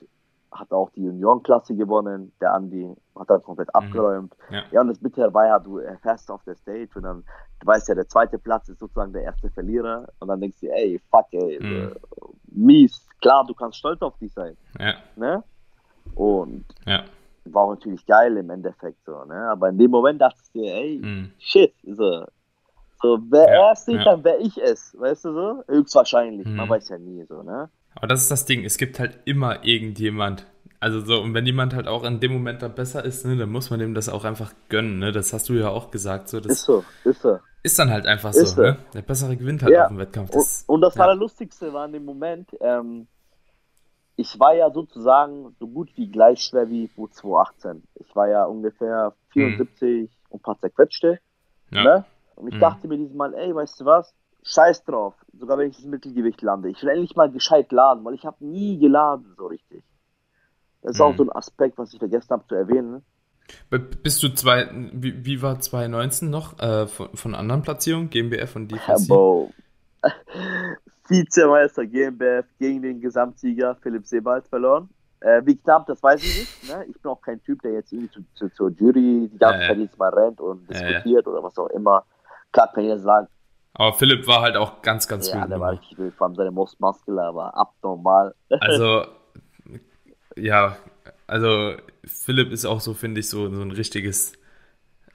hat auch die Juniorenklasse gewonnen, der Andi, hat dann komplett mhm. abgeräumt. Ja. ja, und das Bittere war ja, du erfährst auf der Stage und dann, du weißt ja, der zweite Platz ist sozusagen der erste Verlierer und dann denkst du, ey, fuck, ey, mhm. äh, mies, klar, du kannst stolz auf dich sein. Ja. Ne? Und ja. war auch natürlich geil im Endeffekt so, ne? Aber in dem Moment dachtest du dir, ey, mhm. shit, so, so, wer ja, er es nicht, dann wäre ich es, weißt du so? Höchstwahrscheinlich, mhm. man weiß ja nie so, ne? Aber das ist das Ding, es gibt halt immer irgendjemand. Also so, und wenn jemand halt auch in dem Moment dann besser ist, ne, dann muss man dem das auch einfach gönnen, ne? Das hast du ja auch gesagt. So, das ist so, ist so. Ist dann halt einfach ist so, ne? Der bessere gewinnt halt ja. auf dem Wettkampf. Das, und, und, das ja. Allerlustigste war in dem Moment, ähm, ich war ja sozusagen so gut wie gleich schwer wie 2018. Ich war ja ungefähr 74 mhm. und ein paar zerquetschte. Ja. Ne? Und ich mhm. dachte mir diesmal, ey, weißt du was? Scheiß drauf, sogar wenn ich das Mittelgewicht lande. Ich will endlich mal gescheit laden, weil ich habe nie geladen so richtig. Das ist mhm. auch so ein Aspekt, was ich vergessen habe zu erwähnen. Bist du zwei, wie, wie war 2019 noch äh, von, von anderen Platzierungen, GmbF und DVC? Ja, Vizemeister GmbF gegen den Gesamtsieger Philipp Sebald verloren. Äh, wie knapp, das weiß ich nicht. Ne? Ich bin auch kein Typ, der jetzt irgendwie zu, zu, zur Jury die ganze Zeit jetzt mal rennt und diskutiert oder was auch immer. Klar kann ich jetzt sagen. Aber Philipp war halt auch ganz, ganz ja, wild. Ja, der war richtig wild. Vor allem seine Most Muscular war abnormal. Also, ja, also Philipp ist auch so, finde ich, so, so ein richtiges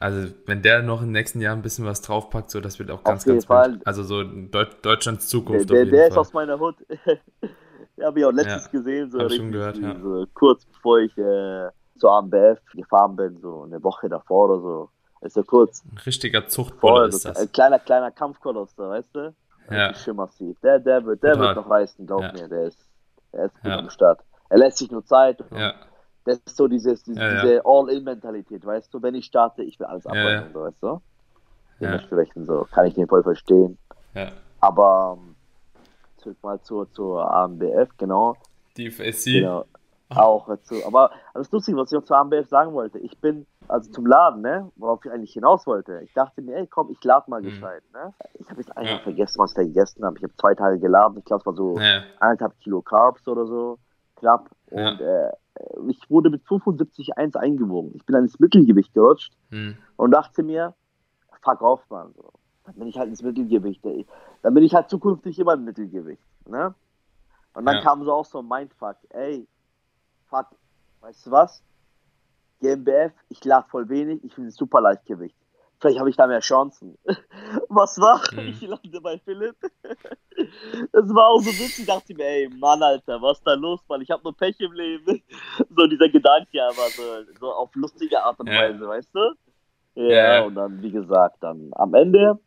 also, wenn der noch im nächsten Jahr ein bisschen was draufpackt, so, das wird auch ganz, ganz Fall. Also, so Deut Deutschlands Zukunft. Der, der, der ist aus meiner Hut. ja, habe ich auch letztens ja, gesehen, so, richtig, gehört, ja. so kurz bevor ich äh, zur AMBF gefahren bin, so eine Woche davor oder so. Ist ja kurz. Ein richtiger Zuchtbulle ist das. Ein kleiner, kleiner Kampfkoloss da, weißt du? Ja. Schimmersiv. Der, der, wird, der wird noch reißen, glaub ja. mir. Der ist, der ist gut ja. am Start. Er lässt sich nur Zeit. Ja. Das ist so dieses, dieses ja, diese All-In-Mentalität, weißt du? Wenn ich starte, ich will alles abräumen, so, weißt du? Dementsprechend so, kann ich den voll verstehen. Aber ähm, zurück mal zur, zur AMBF, genau. Die FSC. Genau. Auch dazu. Aber das Lustige, was ich auch zur AMBF sagen wollte, ich bin also zum Laden, ne, worauf ich eigentlich hinaus wollte. Ich dachte mir, ey, komm, ich lade mal mhm. gescheit, ne? Ich habe jetzt einfach ja. vergessen, was ich da gegessen habe. Ich habe zwei Tage geladen, ich glaube, es war so ja. eineinhalb Kilo Carbs oder so, knapp. Und ja. äh, ich wurde mit 75,1 eingewogen. Ich bin dann ins Mittelgewicht gerutscht hm. und dachte mir, fuck off, man. So. Dann bin ich halt ins Mittelgewicht. Ey. Dann bin ich halt zukünftig immer im Mittelgewicht. Ne? Und dann kam so auch so ein Mindfuck. Ey, fuck, weißt du was? GmbF, ich lade voll wenig, ich bin super Leichtgewicht. Vielleicht habe ich da mehr Chancen. Was war? Mhm. Ich lande bei Philipp. Das war auch so witzig. Ich dachte mir, ey, Mann, Alter, was ist da los, Mann? Ich habe nur Pech im Leben. So dieser Gedanke aber so, so auf lustige Art und Weise, ja. weißt du? Ja, ja, und dann, wie gesagt, dann am Ende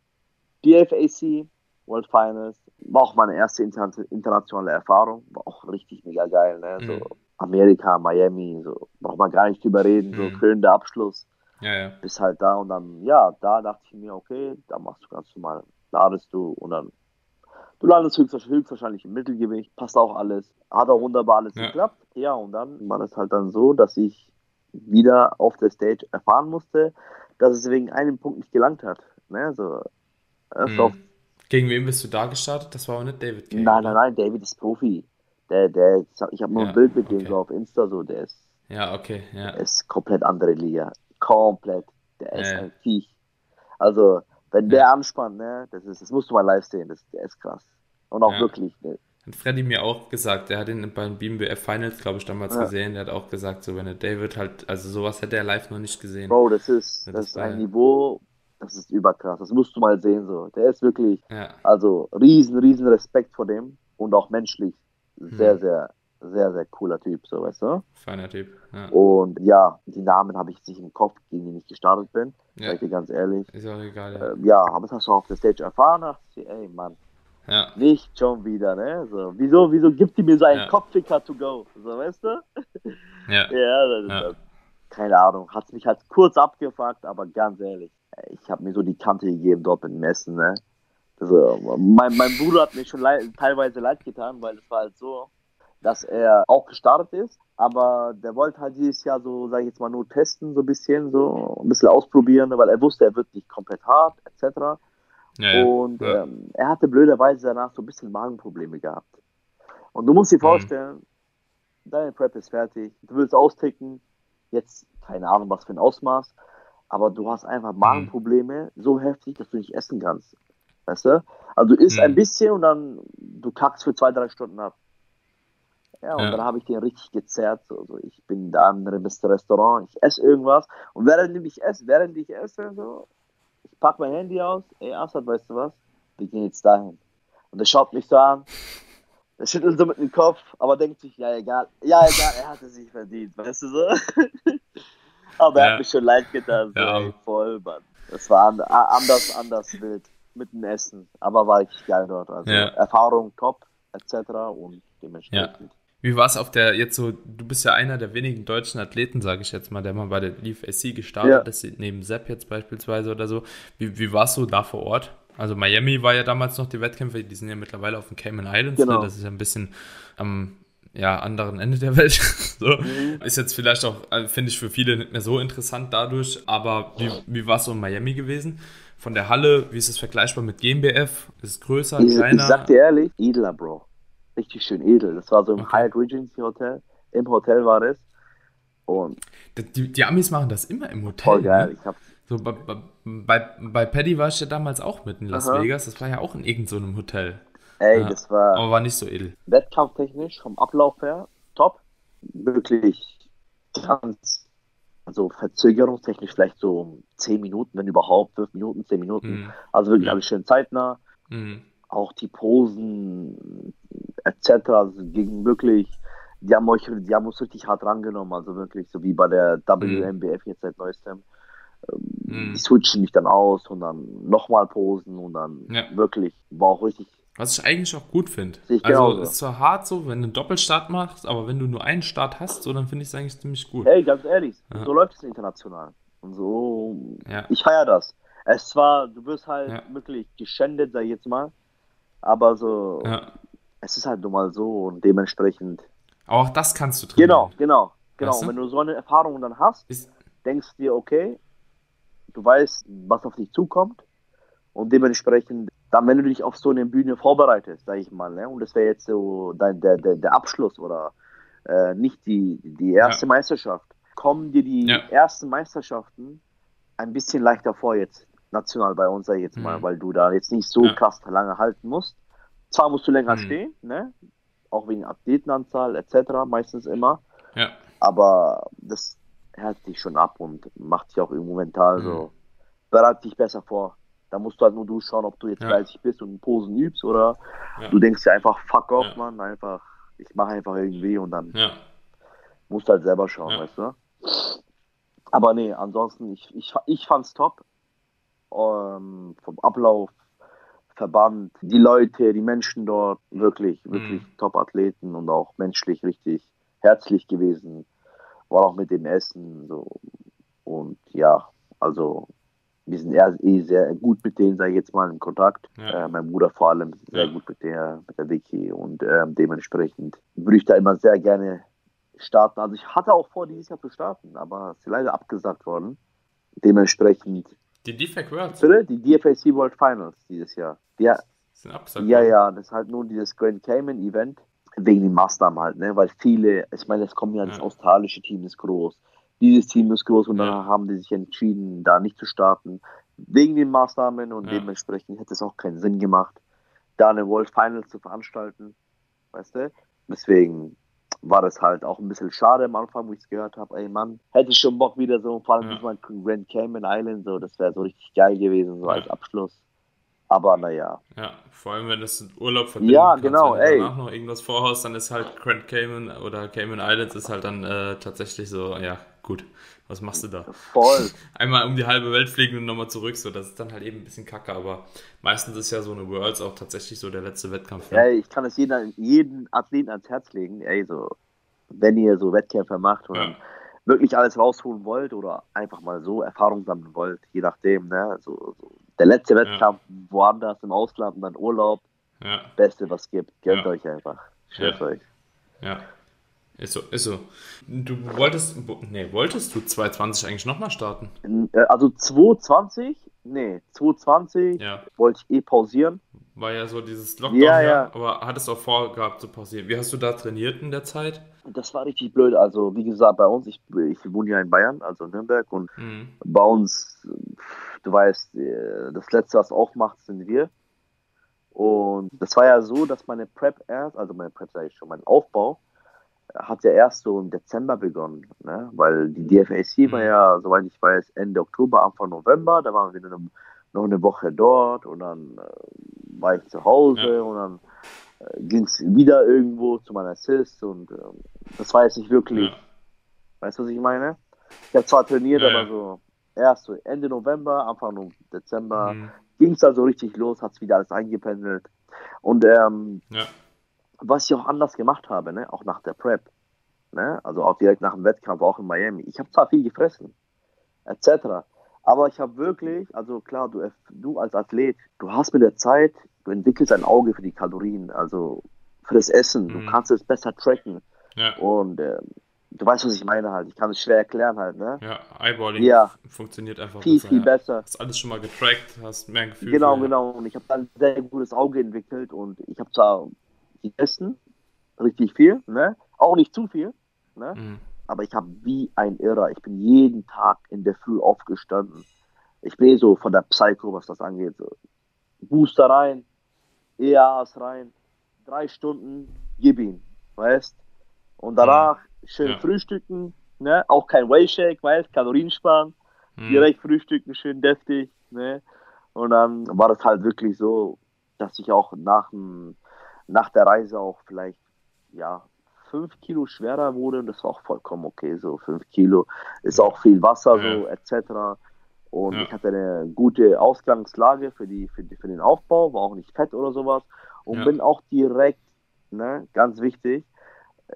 DFAC, World Finals, war auch meine erste internationale Erfahrung. War auch richtig mega geil, ne? So mhm. Amerika, Miami, so braucht man gar nicht drüber reden, so mhm. krönender Abschluss. Ja, ja. Bis halt da und dann, ja, da dachte ich mir, okay, da machst du ganz normal, ladest du und dann, du landest höchstwahrscheinlich im Mittelgewicht, passt auch alles, hat auch wunderbar alles ja. geklappt. Ja, und dann war es halt dann so, dass ich wieder auf der Stage erfahren musste, dass es wegen einem Punkt nicht gelangt hat. Ne? So, mhm. Gegen wen bist du da gestartet? Das war auch nicht David King, Nein, nein, nein, David ist Profi. Der, der, ich habe nur ja, ein Bild mit okay. dem so auf Insta, so, der ist. Ja, okay, ja. Der ist komplett andere Liga komplett. Der ist ja. ein Viech. Also, wenn der anspannt, ne, das ist, das musst du mal live sehen, das, der ist krass. Und auch wirklich. Ne. Hat Freddy mir auch gesagt, der hat ihn beim BMWF Finals, glaube ich, damals ja. gesehen, der hat auch gesagt, so wenn er David halt, also sowas hätte er live noch nicht gesehen. Bro, das ist, das, das ist ein Niveau, das ist überkrass, das musst du mal sehen, so. Der ist wirklich, ja. also riesen, riesen Respekt vor dem und auch menschlich sehr, hm. sehr sehr, sehr cooler Typ, so weißt du. Feiner Typ, ja. Und ja, die Namen habe ich nicht im Kopf, gegen die ich gestartet bin, ja. sag ich dir ganz ehrlich. Ist auch egal, ja. Äh, ja, aber das hast du auf der Stage erfahren, ich, ey Mann, ja. nicht schon wieder, ne? So, wieso, wieso gibt die mir so einen ja. Kopfficker to go, so weißt du? Ja. ja, das ist, ja. keine Ahnung, hat mich halt kurz abgefuckt, aber ganz ehrlich, ich habe mir so die Kante gegeben dort mit Messen, ne? Also, mein, mein Bruder hat mir schon leid, teilweise leid getan, weil es war halt so, dass er auch gestartet ist, aber der wollte halt dieses Jahr so, sage ich jetzt mal, nur testen, so ein bisschen, so ein bisschen ausprobieren, weil er wusste, er wird nicht komplett hart, etc. Ja, und ja. Ähm, er hatte blöderweise danach so ein bisschen Magenprobleme gehabt. Und du musst dir mhm. vorstellen, mhm. deine Prep ist fertig, du willst austicken, jetzt keine Ahnung, was für ein Ausmaß, aber du hast einfach mhm. Magenprobleme mhm. so heftig, dass du nicht essen kannst. Weißt du? Also du isst mhm. ein bisschen und dann du kackst für zwei, drei Stunden ab. Ja, und ja. dann habe ich den richtig gezerrt. So, so. Ich bin da im Restaurant, ich esse irgendwas. Und während ich esse, während ich esse, so, ich packe mein Handy aus, ey Assad, weißt du was? Wir gehen jetzt dahin. Und er schaut mich so an, er schüttelt so mit dem Kopf, aber denkt sich, ja egal, ja egal, er hatte sich verdient, weißt du so? aber ja. er hat mich schon leid getan, so, ja. ey, voll, Mann. Das war anders, anders wild mit dem Essen, aber war richtig geil dort. Also Erfahrung top, etc. und dementsprechend. Wie war es auf der, jetzt so, du bist ja einer der wenigen deutschen Athleten, sage ich jetzt mal, der mal bei der Leaf SC gestartet ja. ist, neben Sepp jetzt beispielsweise oder so. Wie, wie war es so da vor Ort? Also Miami war ja damals noch die Wettkämpfe, die sind ja mittlerweile auf den Cayman Islands, ne? genau. ne? das ist ja ein bisschen am ja, anderen Ende der Welt. so. Mhm. Ist jetzt vielleicht auch, äh, finde ich, für viele nicht mehr so interessant dadurch, aber wie, wie war es so in Miami gewesen? Von der Halle, wie ist es vergleichbar mit GmbF? Ist es größer, ich, kleiner? Ich sag dir ehrlich, edler, Bro richtig schön edel. Das war so im okay. Hyatt Regency Hotel. Im Hotel war das. Und die, die Amis machen das immer im Hotel. Voll geil. Ne? Ich hab's so bei, bei, bei Paddy war ich ja damals auch mit in Las Aha. Vegas. Das war ja auch in irgendeinem so Hotel. Ey, ja. das war. Aber war nicht so edel. Wettkampftechnisch, vom Ablauf her, top. Wirklich ganz. Also verzögerungstechnisch vielleicht so 10 Minuten, wenn überhaupt, 5 Minuten, 10 Minuten. Mhm. Also wirklich alles schön zeitnah. Mhm. Auch die Posen, etc. Also ging wirklich, die haben euch, die haben uns richtig hart rangenommen, also wirklich, so wie bei der WMBF jetzt seit neuestem. Mhm. Die switchen mich dann aus und dann nochmal posen und dann ja. wirklich, war auch richtig. Was ich eigentlich auch gut finde. Also es ist zwar hart so, wenn du einen Doppelstart machst, aber wenn du nur einen Start hast, so, dann finde ich es eigentlich ziemlich gut. Ey, ganz ehrlich, ja. so läuft es international. Und so, ja. ich feiere das. Es war, du wirst halt wirklich geschändet, sag ich jetzt mal, aber so, es ist halt nun mal so und dementsprechend. Aber auch das kannst du trainieren. Genau, genau, genau. Weißt du? Wenn du so eine Erfahrung dann hast, ist denkst du dir, okay, du weißt, was auf dich zukommt und dementsprechend, dann, wenn du dich auf so eine Bühne vorbereitest, sag ich mal, ne, und das wäre jetzt so dein, der, der, der Abschluss oder äh, nicht die, die erste ja. Meisterschaft, kommen dir die ja. ersten Meisterschaften ein bisschen leichter vor jetzt national bei uns, sag ich jetzt mal, mhm. weil du da jetzt nicht so ja. krass lange halten musst. Zwar musst du länger mhm. stehen, ne? auch wegen Athletenanzahl etc. meistens immer. Ja. Aber das hält dich schon ab und macht dich auch irgendwo mental mhm. so, bereitet dich besser vor. Da musst du halt nur du schauen, ob du jetzt ja. 30 bist und Posen übst oder ja. du denkst dir einfach, fuck off, ja. man, einfach, ich mache einfach irgendwie und dann ja. musst du halt selber schauen, weißt du? Aber nee, ansonsten, ich, ich, ich fand's top. Ähm, vom Ablauf, Verband, die Leute, die Menschen dort, wirklich, wirklich mhm. Top-Athleten und auch menschlich richtig herzlich gewesen. War auch mit dem Essen so. Und ja, also wir sind eher, eh sehr gut mit denen, sage ich jetzt mal, in Kontakt. Ja. Äh, mein Bruder vor allem sehr ja. gut mit der, mit der Vicky und äh, dementsprechend würde ich da immer sehr gerne starten. Also ich hatte auch vor, dieses Jahr zu starten, aber es ist leider abgesagt worden. Dementsprechend die DFAC Worlds? Bitte? Die DFAC World Finals dieses Jahr. Ja, sind abgesagt. Ja, ja, das ist halt nur dieses Grand Cayman Event wegen den Maßnahmen halt, ne? Weil viele, ich meine, es kommt ja, das australische Team ist groß, dieses Team ist groß und ja. dann haben die sich entschieden, da nicht zu starten wegen den Maßnahmen und ja. dementsprechend hätte es auch keinen Sinn gemacht, da eine World Finals zu veranstalten, weißt du? Deswegen war das halt auch ein bisschen schade am Anfang, wo ich es gehört habe, ey Mann, hätte ich schon Bock wieder so, vor allem ja. Grand Cayman Island, so, das wäre so richtig geil gewesen, so ja. als Abschluss. Aber naja. Ja, vor allem wenn das Urlaub verbinden ja, kannst, genau, wenn du ey. danach noch irgendwas vorhaust, dann ist halt Grand Cayman oder Cayman Islands ist halt dann äh, tatsächlich so, ja, gut, was machst du da? Voll. Einmal um die halbe Welt fliegen und nochmal zurück, so, das ist dann halt eben ein bisschen kacke, aber meistens ist ja so eine Worlds auch tatsächlich so der letzte Wettkampf. Ne? Ey, ich kann es jeden, jeden Athleten ans Herz legen, ey, so, wenn ihr so Wettkämpfe macht und ja. wirklich alles rausholen wollt oder einfach mal so Erfahrung sammeln wollt, je nachdem, ne, so, so der letzte Wettkampf ja. woanders im Ausland und dann Urlaub, ja. Beste, was gibt, gönnt euch einfach, stellt euch. Ja. Ist so, ist so. Du wolltest, nee, wolltest du 2020 eigentlich nochmal starten? Äh, also 2020, nee, 2020 ja. wollte ich eh pausieren. War ja so dieses Lockdown, ja, ja. aber hattest auch vorgehabt zu pausieren. Wie hast du da trainiert in der Zeit? Das war richtig blöd. Also, wie gesagt, bei uns, ich, ich wohne ja in Bayern, also in Nürnberg, und mhm. bei uns, du weißt, äh, das Letzte, was aufmacht, sind wir. Und das war ja so, dass meine Prep erst, also meine Prep sage ich schon, mein Aufbau, hat ja erst so im Dezember begonnen, ne? weil die DFAC mhm. war ja, soweit ich weiß, Ende Oktober, Anfang November, da waren wir eine, noch eine Woche dort und dann äh, war ich zu Hause ja. und dann äh, ging es wieder irgendwo zu meiner Assist und äh, das war jetzt nicht wirklich, ja. weißt du, was ich meine? Ich habe zwar trainiert, ja, aber so erst so Ende November, Anfang Dezember mhm. ging es da so richtig los, hat es wieder alles eingependelt und ähm, was ich auch anders gemacht habe, ne? auch nach der Prep, ne? also auch direkt nach dem Wettkampf, auch in Miami. Ich habe zwar viel gefressen, etc. Aber ich habe wirklich, also klar, du, du als Athlet, du hast mit der Zeit, du entwickelst ein Auge für die Kalorien, also für das Essen, mhm. du kannst es besser tracken. Ja. Und äh, du weißt, was ich meine halt. Ich kann es schwer erklären halt, ne? Ja, Eyeballing ja. funktioniert einfach viel, besser. Viel, viel ja. besser. Hast alles schon mal getrackt, hast mehr Gefühl. Genau, für, genau. Und ich habe dann ein sehr gutes Auge entwickelt und ich habe zwar gegessen, richtig viel, ne? Auch nicht zu viel, ne? Mhm. Aber ich habe wie ein Irrer. Ich bin jeden Tag in der Früh aufgestanden. Ich bin eh so von der Psycho, was das angeht. So. Booster rein, EAs rein, drei Stunden, gib ihn, weißt? Und danach mhm. schön ja. frühstücken, ne? Auch kein Whey Shake, weißt? Kalorien sparen, mhm. direkt frühstücken, schön deftig, ne? Und dann war das halt wirklich so, dass ich auch nach, nach der Reise auch vielleicht, ja, fünf Kilo schwerer wurde und das war auch vollkommen okay. So fünf Kilo ist auch viel Wasser, ja. so etc. Und ja. ich hatte eine gute Ausgangslage für, die, für, die, für den Aufbau, war auch nicht fett oder sowas. Und ja. bin auch direkt, ne, ganz wichtig,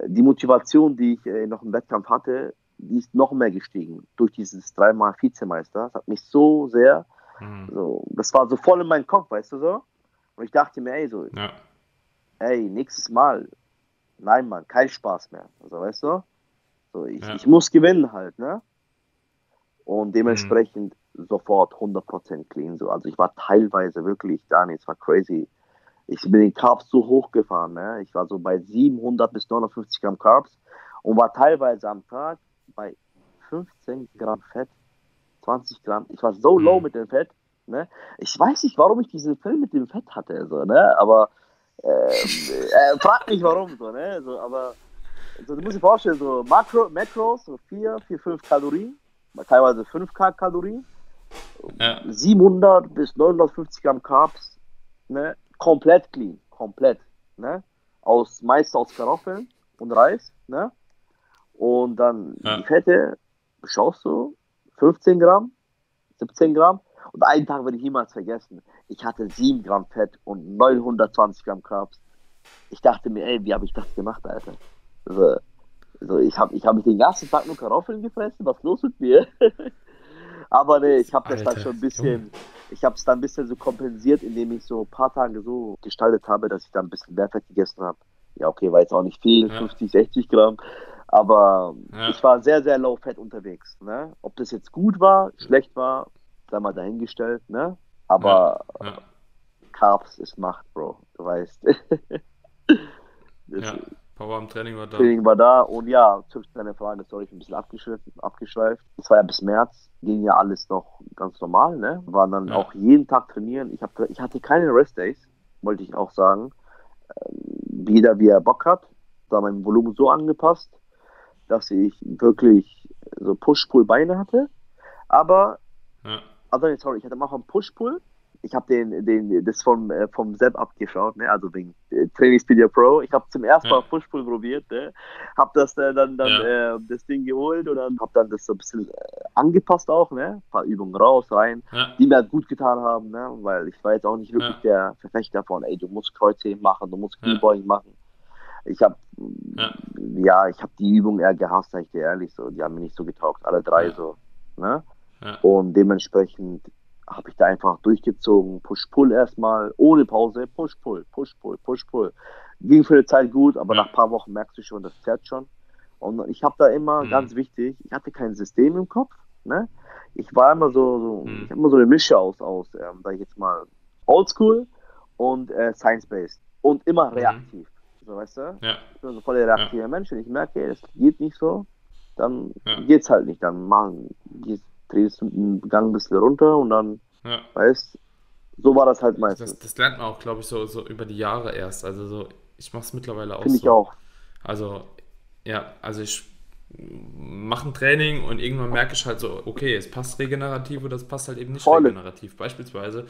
die Motivation, die ich äh, noch im Wettkampf hatte, die ist noch mehr gestiegen durch dieses dreimal Vizemeister. Das hat mich so sehr, mhm. so, das war so voll in meinen Kopf, weißt du so? Und ich dachte mir, ey, so, ja. Ey, nächstes Mal, nein, Mann, kein Spaß mehr. Also, weißt du? So, ich, ja. ich muss gewinnen halt, ne? Und dementsprechend mhm. sofort 100% clean. So. Also ich war teilweise wirklich, Dani, es war crazy ich bin den Carbs so hochgefahren. Ne? Ich war so bei 700 bis 950 Gramm Carbs und war teilweise am Tag bei 15 Gramm Fett, 20 Gramm. Ich war so low mhm. mit dem Fett. Ne? Ich weiß nicht, warum ich diesen Film mit dem Fett hatte, so, ne? aber äh, äh, frag mich warum. So, ne? so, aber so, du musst dir vorstellen, so Makro, Macros, so 4, 4, 5 Kalorien, teilweise 5 Kalorien, ja. 700 bis 950 Gramm Carbs, ne? komplett clean, komplett, ne? Aus, meist aus Kartoffeln und Reis, ne? Und dann ja. die Fette, schaust du, 15 Gramm, 17 Gramm. Und einen Tag werde ich niemals vergessen. Ich hatte 7 Gramm Fett und 920 Gramm Carbs. Ich dachte mir, ey, wie habe ich das gemacht, Alter? Also, also ich habe ich hab den ganzen Tag nur Kartoffeln gefressen, was ist los mit mir? Aber nee, ich habe das dann schon ein bisschen, ich habe es dann ein bisschen so kompensiert, indem ich so ein paar Tage so gestaltet habe, dass ich dann ein bisschen mehr Fett gegessen habe. Ja, okay, war jetzt auch nicht viel, ja. 50, 60 Gramm. Aber ja. ich war sehr, sehr low fett unterwegs. Ne? Ob das jetzt gut war, schlecht war, sei mal dahingestellt. Ne? Aber ja. Carbs ist Macht, Bro. Du weißt. ja. Power am Training war da. Training war da und ja, zurück zu deiner Frage, sorry, ich ein bisschen abgeschweift. abgeschweift. Es war ja bis März, ging ja alles noch ganz normal, ne? Waren dann ja. auch jeden Tag trainieren. Ich, hab, ich hatte keine Rest-Days, wollte ich auch sagen. Ähm, jeder, wie er Bock hat. Da mein Volumen so angepasst, dass ich wirklich so Push-Pull-Beine hatte. Aber, ja. Also sorry, ich hatte am Anfang Push-Pull ich habe den, den, das vom, äh, vom Sepp abgeschaut, ne? also wegen äh, Trainingspedia Pro. Ich habe zum ersten Mal ja. Push-Pull probiert, ne? habe das äh, dann, dann ja. äh, das Ding geholt und dann habe dann das so ein bisschen äh, angepasst auch, ne? ein paar Übungen raus, rein, ja. die mir halt gut getan haben, ne? weil ich war jetzt auch nicht wirklich der Verfechter von, ey, du musst Kreuzheben machen, du musst Kniebeugen machen. Ich habe ja. ich habe die Übungen eher gehasst, sag ich dir ehrlich, so, die haben mir nicht so getaugt, alle drei so. Ne? Und dementsprechend habe ich da einfach durchgezogen. Push-Pull erstmal, ohne Pause. Push-Pull, Push-Pull, Push-Pull. Ging für eine Zeit gut, aber nach ein paar Wochen merkst du schon, das zerrt schon. Und ich habe da immer, mhm. ganz wichtig, ich hatte kein System im Kopf. Ne? Ich war immer so, so mhm. ich habe immer so eine Mische aus, aus ähm, sag ich jetzt mal, Oldschool und äh, Science-Based. Und immer mhm. reaktiv. So, weißt du? Ja. Ich bin so voll der reaktive ja. Mensch. Wenn ich merke, es geht nicht so, dann ja. geht's halt nicht. Dann machen, drehst du den Gang ein bisschen runter und dann, ja. weißt so war das halt meistens. Das, das lernt man auch, glaube ich, so, so über die Jahre erst. Also so, ich mache es mittlerweile auch Finde so. ich auch. Also, ja, also ich mache ein Training und irgendwann merke ich halt so, okay, es passt regenerativ oder es passt halt eben nicht Volle. regenerativ. Beispielsweise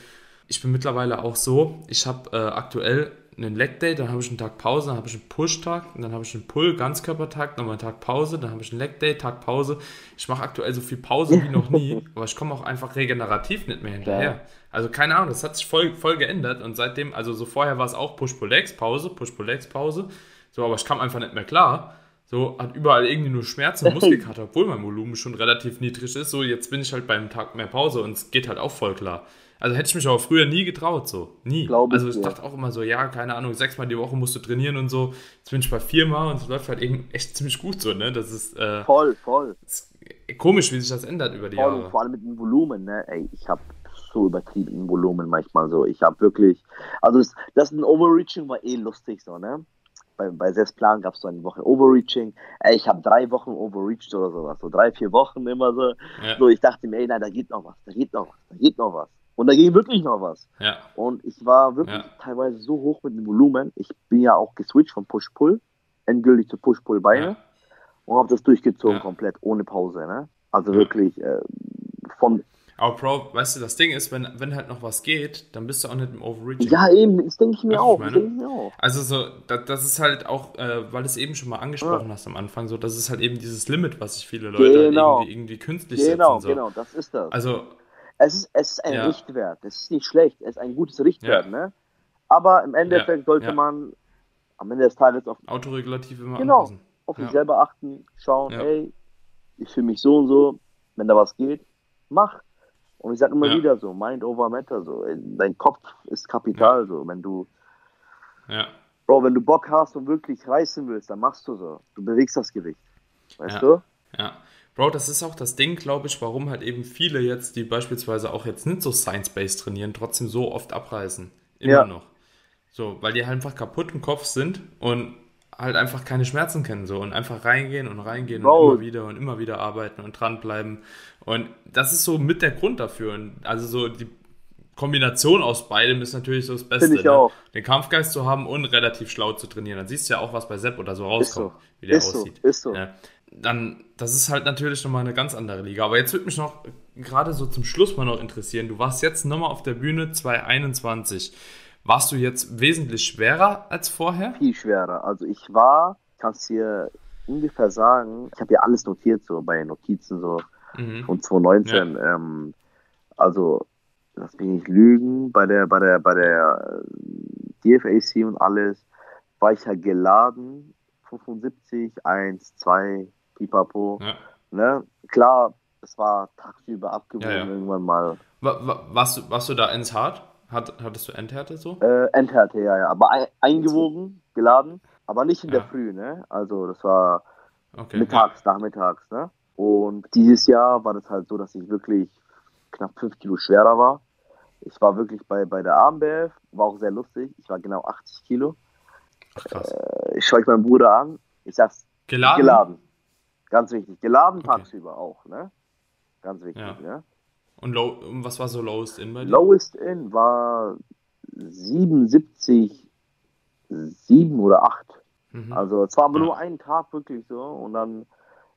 Ich bin mittlerweile auch so, ich habe äh, aktuell einen Leg Day, dann habe ich einen Tag Pause, dann habe ich einen Push-Tag, dann habe ich einen Pull, Ganzkörpertag, nochmal einen Tag Pause, dann habe ich einen Leg Day, Tag Pause. Ich mache aktuell so viel Pause wie noch nie, aber ich komme auch einfach regenerativ nicht mehr hinterher. Ja. Also keine Ahnung, das hat sich voll, voll geändert und seitdem, also so vorher war es auch Push-Pull-Legs, Pause, Push-Pull-Legs, Pause. So, aber ich kam einfach nicht mehr klar. So, hat überall irgendwie nur Schmerzen und Muskelkater, obwohl mein Volumen schon relativ niedrig ist. So, jetzt bin ich halt beim Tag mehr Pause und es geht halt auch voll klar. Also hätte ich mich aber früher nie getraut, so. Nie. Glaube also ich ja. dachte auch immer so, ja, keine Ahnung, sechsmal die Woche musst du trainieren und so. Jetzt bin ich bei viermal und es läuft halt eben echt ziemlich gut so, ne? Das ist. Äh, voll, voll. Ist komisch, wie sich das ändert über die voll, Jahre. Vor allem mit dem Volumen, ne? Ey, ich habe so übertrieben Volumen manchmal so. Ich habe wirklich. Also das, das ein Overreaching war eh lustig so, ne? Bei, bei Sessplan gab es so eine Woche Overreaching. Ey, ich habe drei Wochen overreached oder sowas. So drei, vier Wochen immer so. Ja. So, ich dachte mir, ey, nein, da geht noch was, da geht noch was, da geht noch was. Und da ging wirklich noch was. Ja. Und ich war wirklich ja. teilweise so hoch mit dem Volumen. Ich bin ja auch geswitcht von Push-Pull, endgültig zu Push-Pull-Beine ja. und habe das durchgezogen komplett, ohne Pause. Ne? Also wirklich äh, von. Aber Bro, weißt du, das Ding ist, wenn, wenn halt noch was geht, dann bist du auch nicht im Overreaching. Ja, eben, das denke ich mir auch. Ich mir auch. Also so, das, das, ist halt auch, äh, weil du es eben schon mal angesprochen hast am Anfang, so, das ist halt eben dieses Limit, was sich viele Leute halt genau. halt irgendwie, irgendwie künstlich genau, setzen. So. Genau, genau, das ist das. Also es ist, es ist ein ja. Richtwert. Es ist nicht schlecht. Es ist ein gutes Richtwert. Ja. Ne? Aber im Endeffekt ja. sollte man am Ende des Tages auf Autoregulativ immer genau, anpassen. auf sich selber achten, schauen, hey, ich fühle mich so und so, wenn da was geht, mach. Und ich sage immer wieder so, Mind over Matter, so, dein Kopf ist Kapital, so, wenn du, ja. Bro, wenn du Bock hast und wirklich reißen willst, dann machst du so, du bewegst das Gewicht, weißt du? Ja, Bro, das ist auch das Ding, glaube ich, warum halt eben viele jetzt, die beispielsweise auch jetzt nicht so Science-Based trainieren, trotzdem so oft abreißen. Immer ja. noch. So, weil die halt einfach kaputt im Kopf sind und halt einfach keine Schmerzen kennen so und einfach reingehen und reingehen Bro. und immer wieder und immer wieder arbeiten und dranbleiben. Und das ist so mit der Grund dafür. Und also so die Kombination aus beidem ist natürlich so das Beste. Ich ne? auch. Den Kampfgeist zu haben und relativ schlau zu trainieren. Dann siehst du ja auch, was bei Sepp oder so rauskommt, so. wie der ist aussieht. So. Ist so. Ja dann, das ist halt natürlich nochmal eine ganz andere Liga. Aber jetzt würde mich noch gerade so zum Schluss mal noch interessieren. Du warst jetzt nochmal auf der Bühne 2021. Warst du jetzt wesentlich schwerer als vorher? Viel schwerer. Also ich war, kannst dir ungefähr sagen, ich habe ja alles notiert, so bei Notizen so mhm. von 2019. Ja. Ähm, also, lass mich nicht lügen, bei der, bei der, bei der DFAC und alles war ich ja geladen 75, 1, 2, Pipapo. Ja. Ne? Klar, es war tagsüber abgewogen ja, ja. irgendwann mal. warst, du, warst du da ins Hart? Hat, hattest du Endhärte so? Äh, Endhärte, ja, ja. Aber ein, eingewogen, geladen, aber nicht in der Früh, ne? Also das war okay, mittags, nachmittags, ne? Und dieses Jahr war das halt so, dass ich wirklich knapp 5 Kilo schwerer war. Ich war wirklich bei, bei der AMBF, war auch sehr lustig. Ich war genau 80 Kilo. Ach, krass. Äh, ich schaue ich meinen Bruder an. Ich sag's. Geladen? Geladen. Ganz wichtig. Geladen okay. tagsüber auch, ne? Ganz wichtig, ja. ne? Und low, was war so Lowest In bei dir? Lowest In war 77, 7 oder 8. Mhm. Also zwar aber ja. nur einen Tag wirklich so und dann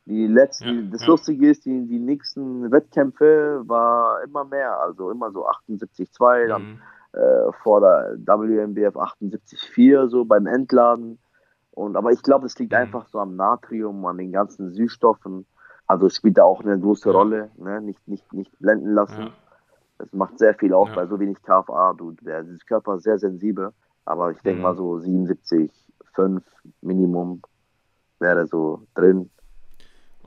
die letzten, ja, das ja. Lustige ist, die, die nächsten Wettkämpfe war immer mehr, also immer so 78,2, mhm. dann äh, vor der WMBF 78,4 so beim Entladen und, aber ich glaube, es liegt mhm. einfach so am Natrium, an den ganzen Süßstoffen. Also spielt da auch eine große ja. Rolle. Ne? Nicht, nicht, nicht blenden lassen. Das macht sehr viel ja. bei so wenig KFA. Du, der, der Körper ist sehr sensibel. Aber ich denke mhm. mal so 77, 5 Minimum wäre so drin.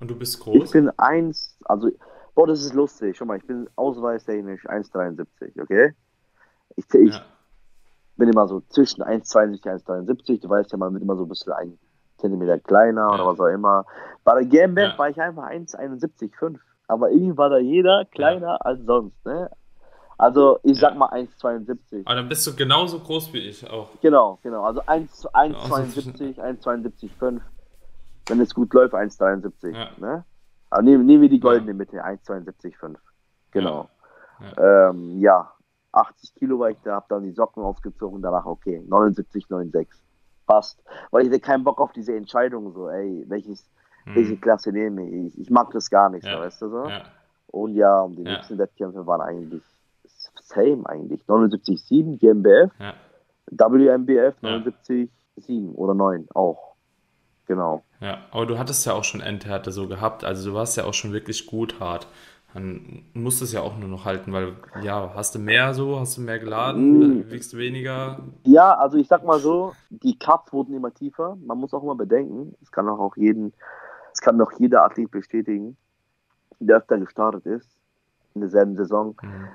Und du bist groß? Ich bin 1, also, boah, das ist lustig. Schau mal, ich bin ausweistechnisch 1,73, okay? Ich, ich, ja bin immer so zwischen 1,72 und 1,73. Du weißt ja, man wird immer so ein bisschen ein Zentimeter kleiner ja. oder was auch immer. Bei der GmbF ja. war ich einfach 1,71,5. Aber irgendwie war da jeder kleiner ja. als sonst. Ne? Also ich sag mal 1,72. Aber dann bist du genauso groß wie ich auch. Genau, genau. Also 1,72, 1,72,5. Wenn es gut läuft, 1,73. Ja. Ne? Aber nehmen, nehmen wir die goldene Mitte, 1,72,5. Genau. Ja. Ähm, ja. 80 Kilo war ich da, habe dann die Socken ausgezogen, danach okay, 79, 96. Passt. Weil ich hatte keinen Bock auf diese Entscheidung, so, ey, welches, hm. welche Klasse nehme ich? Ich mag das gar nicht, ja. weißt du so? Ja. Und ja, die ja. nächsten Wettkämpfe waren eigentlich same eigentlich. 79,7 GmbF, Ja. WMBF Ja. 79,7 oder 9 auch. Genau. Ja, aber du hattest ja auch schon Endhärte so gehabt, also du warst ja auch schon wirklich gut hart. Dann musst du es ja auch nur noch halten, weil, ja, hast du mehr so, hast du mehr geladen, dann wiegst du weniger. Ja, also ich sag mal so, die Cups wurden immer tiefer. Man muss auch immer bedenken, es kann auch, jeden, es kann doch jeder Athlet bestätigen, der öfter gestartet ist in derselben Saison. Mhm.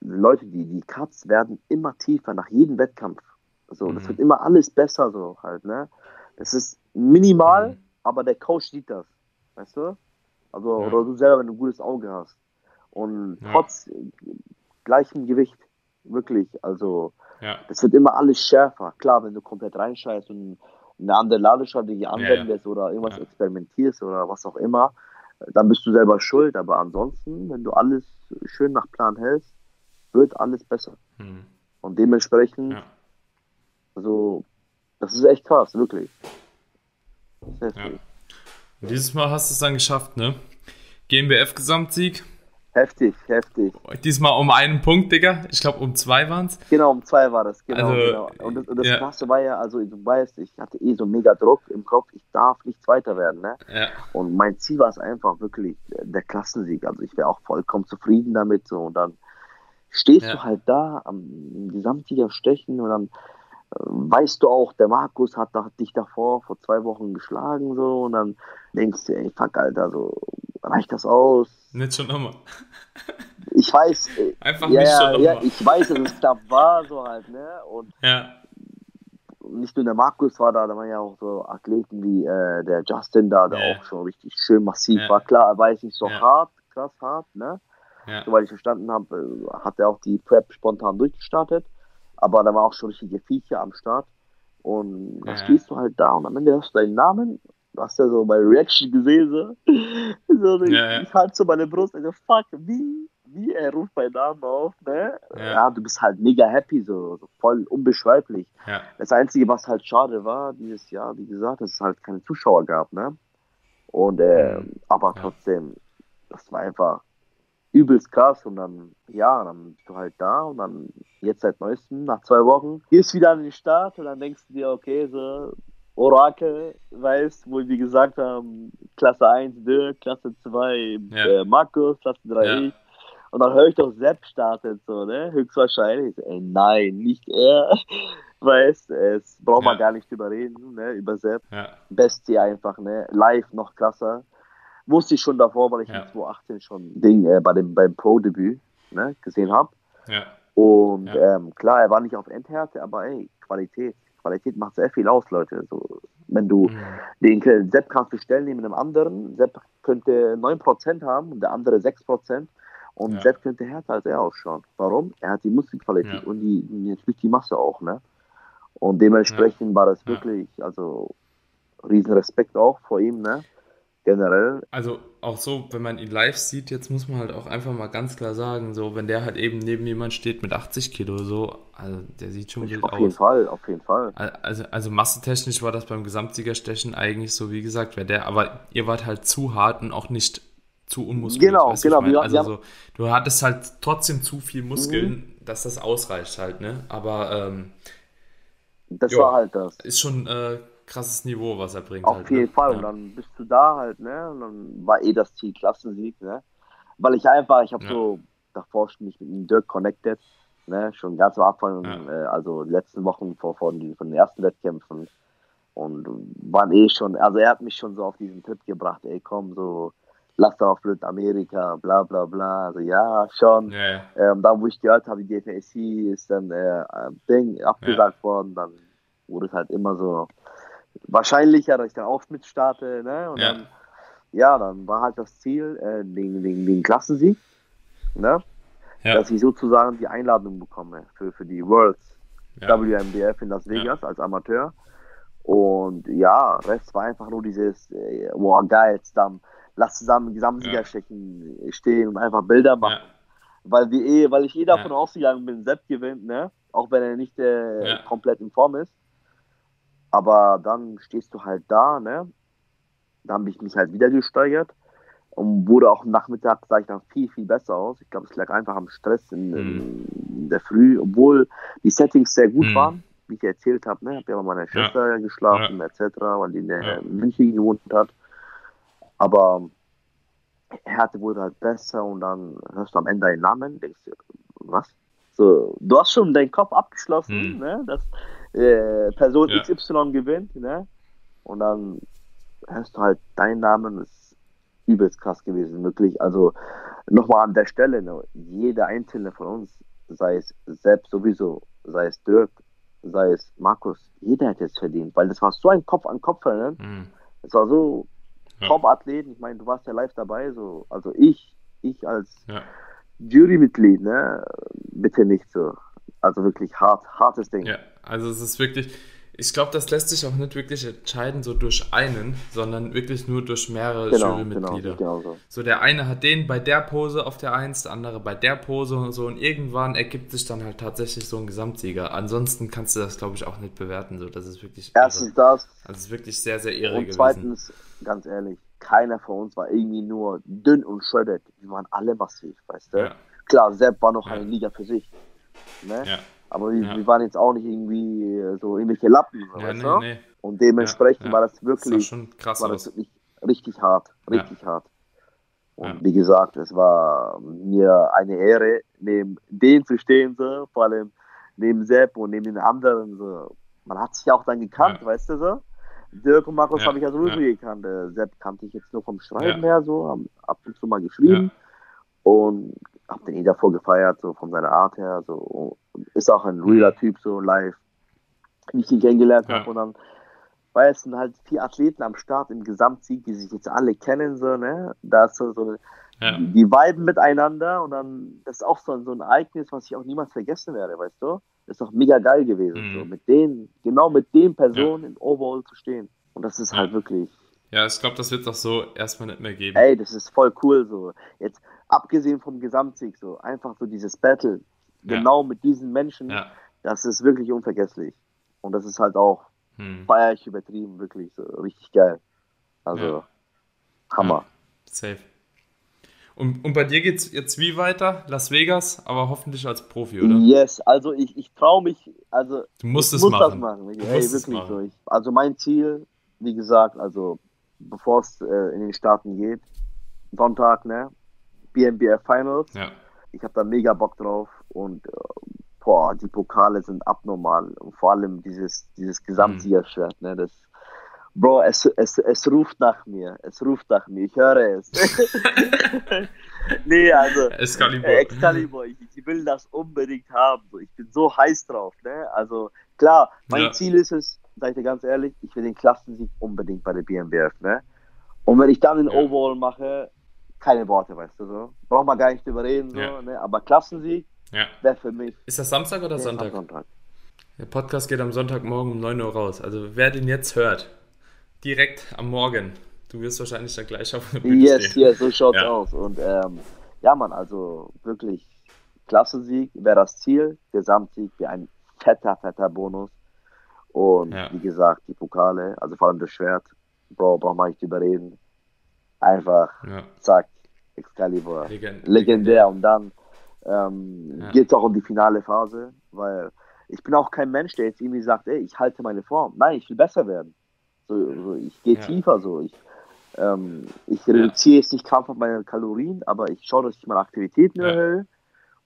Leute, die, die Cuts werden immer tiefer nach jedem Wettkampf. So, das Mhm. wird immer alles besser so halt, ne? Das ist minimal, Mhm. aber der Coach sieht das, weißt du? Also, Ja. oder du selber, wenn du ein gutes Auge hast. Und Ja. trotz gleichem Gewicht, wirklich, also, Ja, das wird immer alles schärfer. Klar, wenn du komplett reinscheißt und eine andere Ladestrategie anwendest oder irgendwas experimentierst oder was auch immer, dann bist du selber schuld. Aber ansonsten, wenn du alles schön nach Plan hältst, wird alles besser. mhm. Und dementsprechend, also, das ist echt krass, wirklich. Das ist ja. Und dieses Mal hast du es dann geschafft, ne? GmbF-Gesamtsieg. heftig, heftig. Diesmal um einen Punkt, Digga. Ich glaube, um zwei waren es. Genau, um zwei war das, genau. Also, genau. Und das, und das ja. Krasse war ja, also du weißt, ich hatte eh so mega Druck im Kopf, ich darf nicht Zweiter werden, ne? Ja, Und mein Ziel war es einfach wirklich äh, der Klassensieg. Also ich wäre auch vollkommen zufrieden damit. So. Und dann stehst Ja. du halt da am Gesamtsieger stechen und dann weißt du auch, der Markus hat, da- dich davor vor zwei Wochen geschlagen so und dann denkst du, ey, fuck, Alter, so reicht das aus? nicht schon nochmal. Ich weiß, äh, Einfach ja, nicht ja, schon ja, nochmal. ich weiß, dass es knapp war, so halt, ne? Und Ja, nicht nur der Markus war da, da waren ja auch so Athleten wie äh, der Justin da, der Ja. auch schon richtig schön massiv Ja. war. Klar, er war jetzt nicht so Ja. hart, krass hart, ne? ja, Soweit ich verstanden habe, äh, hat er auch die Prep spontan durchgestartet. Aber da war auch schon richtige Viecher am Start. Und dann Ja. stehst du halt da und am Ende hörst du deinen Namen. Du hast ja so bei Reaction gesehen, so. so ich, Ja, ja. ich halt so meine Brust, also fuck, wie, wie er ruft meinen Namen auf, ne? Ja. Du bist halt mega happy, so, so voll unbeschreiblich. Das Einzige, was halt schade war dieses Jahr, wie gesagt, dass es halt keine Zuschauer gab, ne? Und, äh, aber trotzdem, das war einfach übelst krass und dann, ja, dann bist du halt da und dann jetzt seit neuestem, nach zwei Wochen, gehst wieder an den Start und dann denkst du dir, okay, so Orakel, weißt, wo wir gesagt haben, Klasse 1 Dirk, Klasse 2 Ja. äh, Markus, Klasse 3 Ja. ich. Und dann höre ich doch Sepp startet so, ne? Höchstwahrscheinlich. Ey, nein, nicht er. Weißt, es braucht man Ja. gar nicht drüber reden, ne? Über Sepp. ja, Bestie einfach, ne? Live noch krasser. Wusste ich schon davor, weil ich Ja. in 2018 schon Ding äh, bei dem beim Pro-Debüt ne, gesehen habe. ja, Und Ja. ähm, klar, er war nicht auf Endhärte, aber ey, Qualität. Qualität macht sehr viel aus, Leute. So, wenn du Mhm. den Sepp kannst du stellen neben einem anderen, Sepp könnte 9% haben und der andere 6%. Und Ja. Sepp könnte härter als er ausschauen. Warum? Er hat die Muskelqualität Ja. und die, natürlich die Masse auch, ne? Und dementsprechend war das Ja. wirklich, also riesen Respekt auch vor ihm, ne? Generell. Also auch so, wenn man ihn live sieht, jetzt muss man halt auch einfach mal ganz klar sagen, so wenn der halt eben neben jemand steht mit 80 Kilo so, also der sieht schon wild Auf jeden aus. Fall, auf jeden Fall. Also, also massentechnisch war das beim Gesamtsiegerstechen eigentlich so, wie gesagt, wer der, aber ihr wart halt zu hart und auch nicht zu unmuskulös. Genau, genau, Ich mein? Also so, du hattest halt trotzdem zu viel Muskeln, Mhm. dass das ausreicht halt, ne? Aber ähm, Das Ja. war halt das. ist schon äh, krasses Niveau, was er bringt. Auf halt, jeden ne? Fall. Ja. Und dann bist du da halt, ne? Und dann war eh das Ziel Klassensieg, ne? Weil ich einfach, ich habe Ja. so davor schon mich mit dem Dirk connected, ne? Schon ganz am Anfang, Ja. äh, also die letzten Wochen vor, von, den- von den ersten Wettkämpfen. Und waren eh schon, also er hat mich schon so auf diesen Trip gebracht, ey komm, so, lass doch auf Amerika, bla bla bla. Also ja, schon. Ja. Ähm, dann, wo ich gehört habe, die DPSC ist dann äh, äh, Ding abgesagt worden, dann wurde es halt immer so wahrscheinlicher, dass ich dann auch mit starte. Ne? Und Ja. dann, ja, dann war halt das Ziel, äh, den, den, den Klassensieg, ne? Ja. dass ich sozusagen die Einladung bekomme für, für die Worlds Ja. WMBF in Las Vegas als Amateur. Und ja, Rest war einfach nur dieses, äh, boah, geil, dann lass zusammen Gesamtsieger Ja. stechen, stehen und einfach Bilder machen Ja. weil wir eh, weil ich eh davon Ja. ausgegangen bin, Sepp gewinnt, ne? Auch wenn er nicht äh, Ja. komplett in Form ist. Aber dann stehst du halt da, ne? Da habe ich mich halt wieder gesteigert. und wurde auch Nachmittag, sah ich dann viel, viel besser aus. Ich glaube, es lag einfach am Stress in, Mhm. in der Früh, obwohl die Settings sehr gut Mhm. waren, wie ich erzählt habe. Ne? Ich habe ja bei meiner Schwester geschlafen, etc., weil die in der Ja. München gewohnt hat. Aber Härte wurde halt besser und dann hörst du am Ende einen Namen, denkst du, was? So, du hast schon deinen Kopf abgeschlossen, Mhm. ne? dass äh, Person Ja. XY gewinnt, ne? Und dann hörst du halt deinen Namen, das ist übelst krass gewesen, wirklich. Also nochmal an der Stelle, ne? jeder einzelne von uns, sei es selbst sowieso, sei es Dirk, sei es Markus, jeder hätte es verdient, weil das war so ein Kopf an Kopf, ne? Mhm. Es war so Ja. Top-Athleten, ich meine, du warst ja live dabei, so, also ich, ich als Ja. Jurymitglied, ne, bitte nicht so. Also wirklich hart, hartes Ding. Ja, also es ist wirklich, ich glaube, das lässt sich auch nicht wirklich entscheiden so durch einen, sondern wirklich nur durch mehrere genau, genau, Jurymitglieder. genau so. So, der eine hat den bei der Pose auf der Eins, der andere bei der Pose und so und irgendwann ergibt sich dann halt tatsächlich so ein Gesamtsieger. Ansonsten kannst du das, glaube ich, auch nicht bewerten. So, das ist wirklich irre. Erstens das Also es ist wirklich sehr, sehr irre und gewesen. zweitens, ganz ehrlich, keiner von uns war irgendwie nur dünn und shredded. Wir waren alle massiv, weißt du? Ja, Klar, Sepp war noch Ja. eine Liga für sich. Ne? ja, Aber wir, Ja. wir waren jetzt auch nicht irgendwie äh, so irgendwelche Lappen, ja, weißt du? nee. Und dementsprechend Ja, ja. war das Das wirklich schon krass war das wirklich richtig hart, Ja. richtig hart. Und Ja. wie gesagt, es war mir eine Ehre, neben denen zu stehen, so, vor allem neben Sepp und neben den anderen. So. Man hat sich auch dann gekannt, Ja. weißt du so. Dirk und Markus Ja, habe ich ja sowieso ja. gekannt. Äh, Sepp kannte ich jetzt nur vom Schreiben Ja. her, so, haben ab und zu mal geschrieben und hab den eh davor gefeiert, so von seiner Art her. So. Ist auch ein realer Typ, so live, wie ich ihn kennengelernt Ja. habe. Und dann weil es sind halt vier Athleten am Start im Gesamtsieg, die sich jetzt alle kennen, so, ne? Da ist so, so Ja, die, viben miteinander und dann, das ist auch so, ein- so ein Ereignis, was ich auch niemals vergessen werde, weißt du? Das ist doch mega geil gewesen, Mhm. so mit denen, genau mit den Personen im Overall zu stehen. Und das ist Ja. halt wirklich, ja ich glaube, das wird doch so erstmal nicht mehr geben. ey, das ist voll cool, so. Jetzt, abgesehen vom Gesamtsieg, so, einfach so dieses Battle, Ja. genau mit diesen Menschen, Ja. das ist wirklich unvergesslich. Und das ist halt auch, Hm. feier ich übertrieben, wirklich, so, richtig geil. Also, Ja. Hammer. Safe. Und, und bei dir geht's jetzt wie weiter? Las Vegas, aber hoffentlich als Profi, oder? Yes, also ich, ich traue mich, also Du musst ich es muss machen. das machen. Du Ey, musst es wirklich machen. so. Ich, also mein Ziel, wie gesagt, also bevor es äh, in den Staaten geht, Sonntag, ne, BNBF Finals. Ja. Ich habe da mega Bock drauf und äh, boah, die Pokale sind abnormal und vor allem dieses dieses Gesamtsiegerschwert, ne, das Bro, es, es, es ruft nach mir. Es ruft nach mir. Ich höre es. nee, also. Excalibur. Äh, Excalibur, ich, ich will das unbedingt haben. Ich bin so heiß drauf. Ne? Also klar, mein Ja. Ziel ist es, sag ich dir ganz ehrlich, ich will den Klassensieg unbedingt bei der BMWF. Ne? Und wenn ich dann den Ja. Overall mache, keine Worte, weißt du so. Braucht man gar nicht drüber reden, so, Ja. ne? aber Klassensieg Ja. wäre für mich Ist das Samstag oder der Sonntag? Sonntag. Der Podcast geht am Sonntagmorgen um 9 Uhr raus. Also wer den jetzt hört, direkt am Morgen. Du wirst wahrscheinlich da gleich auf der Bühne Yes, stehen. yes, so schaut's Ja. aus. Und ähm, ja, man, also wirklich Klassensieg wäre das Ziel, Gesamtsieg wäre ein fetter, fetter Bonus. Und Ja. wie gesagt, die Pokale, also vor allem das Schwert, Bro, braucht man nicht überreden. Einfach, Ja. zack, Excalibur. Legend- Legendär. Und dann ähm, Ja. geht es auch um die finale Phase, weil ich bin auch kein Mensch, der jetzt irgendwie sagt, ey, ich halte meine Form. Nein, ich will besser werden. So, so, ich gehe Ja. tiefer so. Ich, ähm, ich reduziere jetzt nicht krampfhaft meine Kalorien, aber ich schaue, dass ich meine Aktivitäten Ja. erhöhe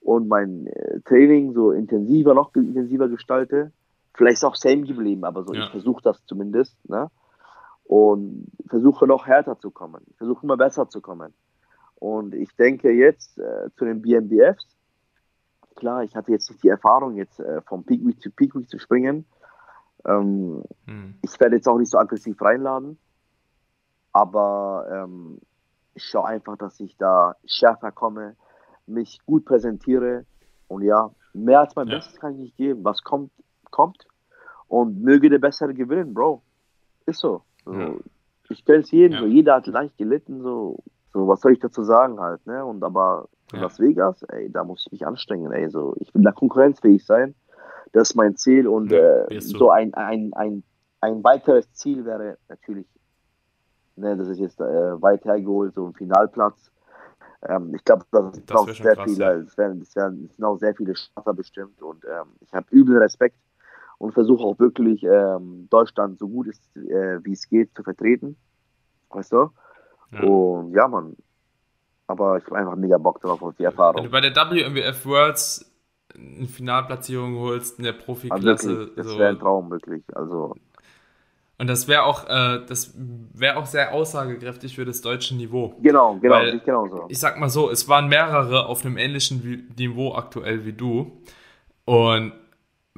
und mein äh, Training so intensiver, noch intensiver gestalte. Vielleicht ist auch same geblieben, aber so, Ja. ich versuche das zumindest. Ne? Und versuche noch härter zu kommen. Ich versuche immer besser zu kommen. Und ich denke jetzt äh, zu den BMBFs, klar, ich hatte jetzt nicht die Erfahrung, jetzt äh, vom Peak Week zu Peak Week zu springen. Ähm, Hm. ich werde jetzt auch nicht so aggressiv reinladen, aber ähm, ich schaue einfach, dass ich da schärfer komme, mich gut präsentiere und ja, mehr als mein Ja. Bestes kann ich nicht geben. Was kommt, kommt und möge der Bessere gewinnen, Bro. Ist so. so. Ja. Ich kenne es jedem, Ja. so. jeder hat leicht gelitten, so. So, was soll ich dazu sagen halt, ne? Und aber Ja. Las Vegas, ey, da muss ich mich anstrengen, ey, so. Ich will da konkurrenzfähig sein. Das ist mein Ziel und Ja, äh, so ein, ein, ein, ein weiteres Ziel wäre natürlich Ne, das ist jetzt äh, weit hergeholt, so ein Finalplatz. Ähm, ich glaube, das, das auch sehr krass, viele, ja. es, werden, es, werden, es sind auch sehr viele Starter bestimmt und ähm, ich habe übel Respekt und versuche auch wirklich ähm, Deutschland so gut ist, äh, wie es geht, zu vertreten. Weißt du? Ja. Und ja, man. Aber ich habe einfach mega Bock drauf auf die Erfahrung. Wenn du bei der WMWF Worlds eine Finalplatzierung holst in der Profiklasse. Also das so. wäre ein Traum, wirklich. Also und das wäre auch, äh, das wäre auch sehr aussagekräftig für das deutsche Niveau. Genau, genau, Weil, genau so. Ich sag mal so, es waren mehrere auf einem ähnlichen Niveau aktuell wie du. Und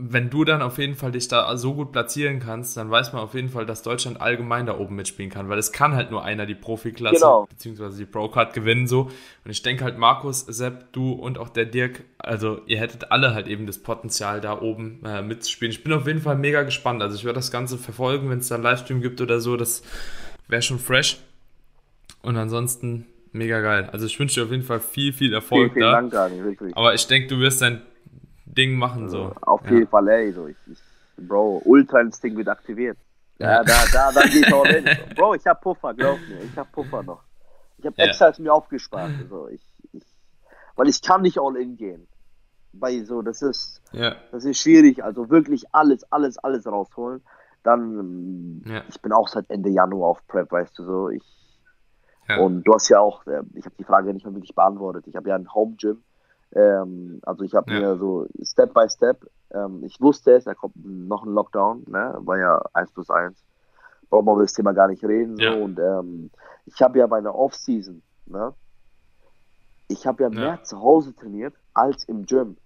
wenn du dann auf jeden Fall dich da so gut platzieren kannst, dann weiß man auf jeden Fall, dass Deutschland allgemein da oben mitspielen kann, weil es kann halt nur einer die Profiklasse genau. bzw. die Pro-Card gewinnen so. Und ich denke halt, Markus, Sepp, du und auch der Dirk, also ihr hättet alle halt eben das Potenzial da oben äh, mitzuspielen. Ich bin auf jeden Fall mega gespannt. Also ich werde das Ganze verfolgen, wenn es da einen Livestream gibt oder so. Das wäre schon fresh. Und ansonsten mega geil. Also ich wünsche dir auf jeden Fall viel, viel Erfolg vielen, vielen da. Dank, Dani, wirklich. Aber ich denke, du wirst dein Ding machen. So. Also, auf jeden Fall, ey. So, ich, ich, Bro, Ultra-Instinct wird aktiviert. Ja, da, da, da geht all in. Bro, ich hab Puffer, glaub mir. Ich hab Puffer noch. Ich hab extra ja. mir aufgespart. Also ich, ich, weil ich kann nicht all in gehen. Weil so, das ist, ja. das ist schwierig. Also wirklich alles, alles, alles rausholen. Dann, ja. ich bin auch seit Ende Januar auf Prep, weißt du so. Ich, ja. Und du hast ja auch, äh, ich habe die Frage nicht mehr wirklich beantwortet. Ich habe ja ein Home Gym ähm, also ich habe ja. mir so Step by Step, ähm, ich wusste es, da kommt noch ein Lockdown, ne? war ja 1 plus 1. Brauchen wir über das Thema gar nicht reden. So. Und ähm, ich habe ja meine Off-Season, ne? ich habe ja, ja mehr zu Hause trainiert als im Gym.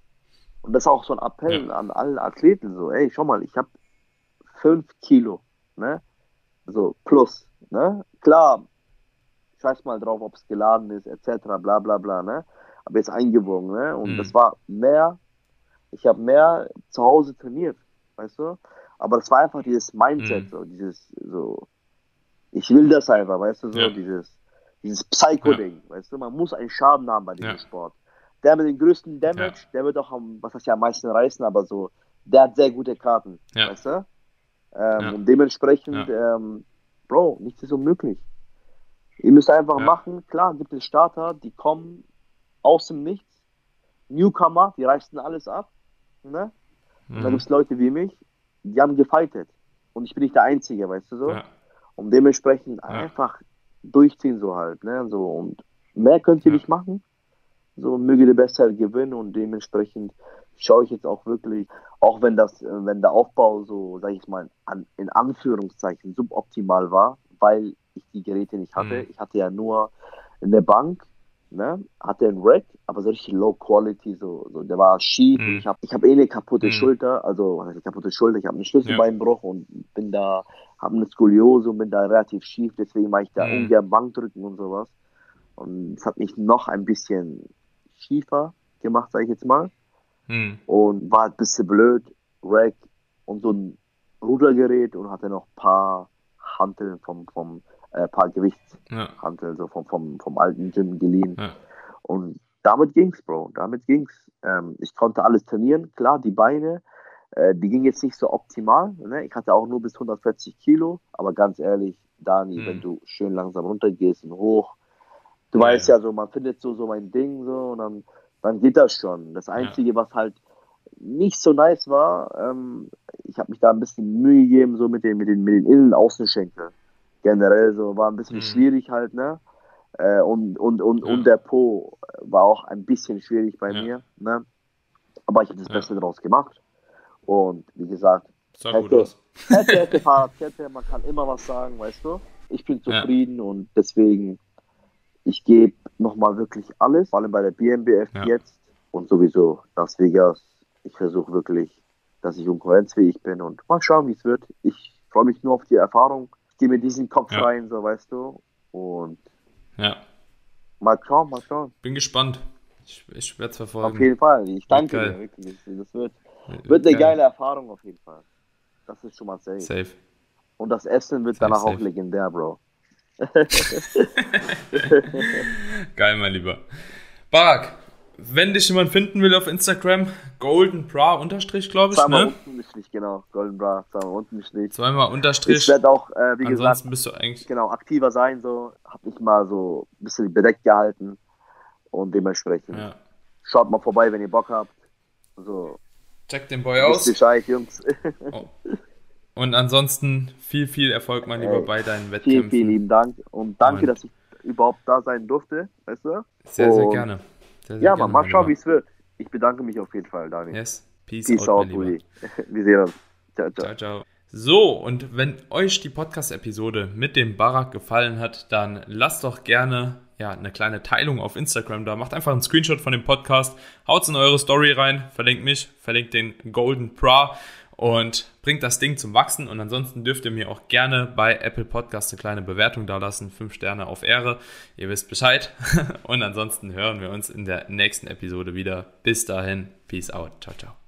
Und das ist auch so ein Appell ja. an alle Athleten, so, ey, schau mal, ich habe 5 Kilo, ne? So, plus, ne? Klar, scheiß mal drauf, ob es geladen ist, etc., bla bla bla, ne? Habe jetzt eingewogen, ne? Und mhm. das war mehr, ich habe mehr zu Hause trainiert, weißt du? Aber das war einfach dieses Mindset, mhm. so dieses, so, ich will das einfach, weißt du, so ja. dieses, dieses Psycho-Ding, ja. weißt du, man muss einen Schaden haben bei diesem ja. Sport. Der mit dem größten Damage, der wird auch am, was heißt ja am meisten reißen, aber so, der hat sehr gute Karten, weißt du? Ähm, und dementsprechend, ähm, Bro, nichts ist unmöglich. Ihr müsst einfach machen, klar, gibt es Starter, die kommen, aus dem Nichts. Newcomer, die reißen alles ab. Ne? Und mhm. dann gibt es Leute wie mich, die haben gefightet. Und ich bin nicht der Einzige, weißt du so? Ja. Und dementsprechend ja. einfach durchziehen so halt. Ne? So, und mehr könnt ihr ja. nicht machen. So möge der Beste halt gewinnen und dementsprechend schaue ich jetzt auch wirklich, auch wenn das, wenn der Aufbau so, sag ich mal, an, in Anführungszeichen suboptimal war, weil ich die Geräte nicht hatte. Mhm. Ich hatte ja nur eine Bank, ne, hatte einen Rack, aber so richtig low quality, so, so der war schief. Mhm. Ich habe ich hab eh eine kaputte mhm. Schulter, also was heißt kaputte Schulter, ich habe einen Schlüsselbeinbruch ja. und bin da, habe eine Skoliose und bin da relativ schief, deswegen mache ich da mhm. ungern Bankdrücken und sowas. Und es hat mich noch ein bisschen schiefer gemacht, sage ich jetzt mal. Mhm. Und war ein bisschen blöd, Rack und so ein Rudergerät und hatte noch ein paar Hanteln vom, vom äh, paar Gewichtshantel, ja. so vom, vom, vom alten Gym geliehen. Ja. Und damit ging's, Bro. Damit ging's. Ähm, ich konnte alles trainieren. Klar, die Beine, äh, die gingen jetzt nicht so optimal. Ne? Ich hatte auch nur bis 140 Kilo. Aber ganz ehrlich, Dani, mhm. wenn du schön langsam runtergehst und hoch, du ja, weißt ja so, man findet so, so mein Ding so und dann, dann geht das schon. Das Einzige, was halt nicht so nice war, ähm, ich habe mich da ein bisschen Mühe gegeben, so mit den, mit den, mit den Innen-Außenschenkeln generell so, war ein bisschen mhm. schwierig halt, ne? Äh, und, und, und, ja. und der Po war auch ein bisschen schwierig bei ja. mir, ne? Aber ich habe das Beste daraus gemacht. Und wie gesagt, hätte, hätte, hätte, Fahrradkette, man kann immer was sagen, weißt du? Ich bin zufrieden und deswegen, ich gebe nochmal wirklich alles, vor allem bei der BMBF jetzt und sowieso Las Vegas. Ich versuche wirklich, dass ich konkurrenzfähig bin und mal schauen, wie es wird. Ich freue mich nur auf die Erfahrung gehe mir diesen Kopf ja. rein, so weißt du. Und ja. Mal schauen, mal schauen. Bin gespannt. Ich, ich werde es verfolgen. Auf jeden Fall. Ich danke dir wirklich. Das wird, wird eine geile Erfahrung auf jeden Fall. Das ist schon mal safe. Safe. Und das Essen wird safe, danach safe. auch legendär, Bro. Geil, mein Lieber. Barak, wenn dich jemand finden will auf Instagram, Golden Bra unterstrich, glaube ich. Zweimal Ne? unten nicht, genau. Golden Bra, zweimal unten nicht. Zweimal unterstrich. Ich werde auch, äh, wie Ansonsten gesagt, bist du eigentlich. genau, aktiver sein, so. Hab mich mal so ein bisschen bedeckt gehalten. Und dementsprechend Ja. schaut mal vorbei, wenn ihr Bock habt. So, Check den Boy aus. Bescheid, Jungs. Oh. Und ansonsten viel, viel Erfolg, mein Lieber, Ey, bei deinen vielen, Wettkämpfen. vielen lieben Dank. Und danke, Und- dass ich überhaupt da sein durfte, weißt du? Sehr, sehr Und- gerne. Sehr, sehr Ja, man, mal schauen, wie es wird. Ich bedanke mich auf jeden Fall, Daniel. Yes. Peace, Peace out, out. Uli. Wir sehen uns. Ciao, ciao. Ciao, ciao. So, und wenn euch die Podcast-Episode mit dem Barack gefallen hat, dann lasst doch gerne ja, eine kleine Teilung auf Instagram da. Macht einfach einen Screenshot von dem Podcast, haut's in eure Story rein, verlinkt mich, verlinkt den Golden Bra und bringt das Ding zum Wachsen. Und ansonsten dürft ihr mir auch gerne bei Apple Podcast eine kleine Bewertung da lassen. Fünf Sterne auf Ehre. Ihr wisst Bescheid. Und ansonsten hören wir uns in der nächsten Episode wieder. Bis dahin, Peace out. Ciao, ciao.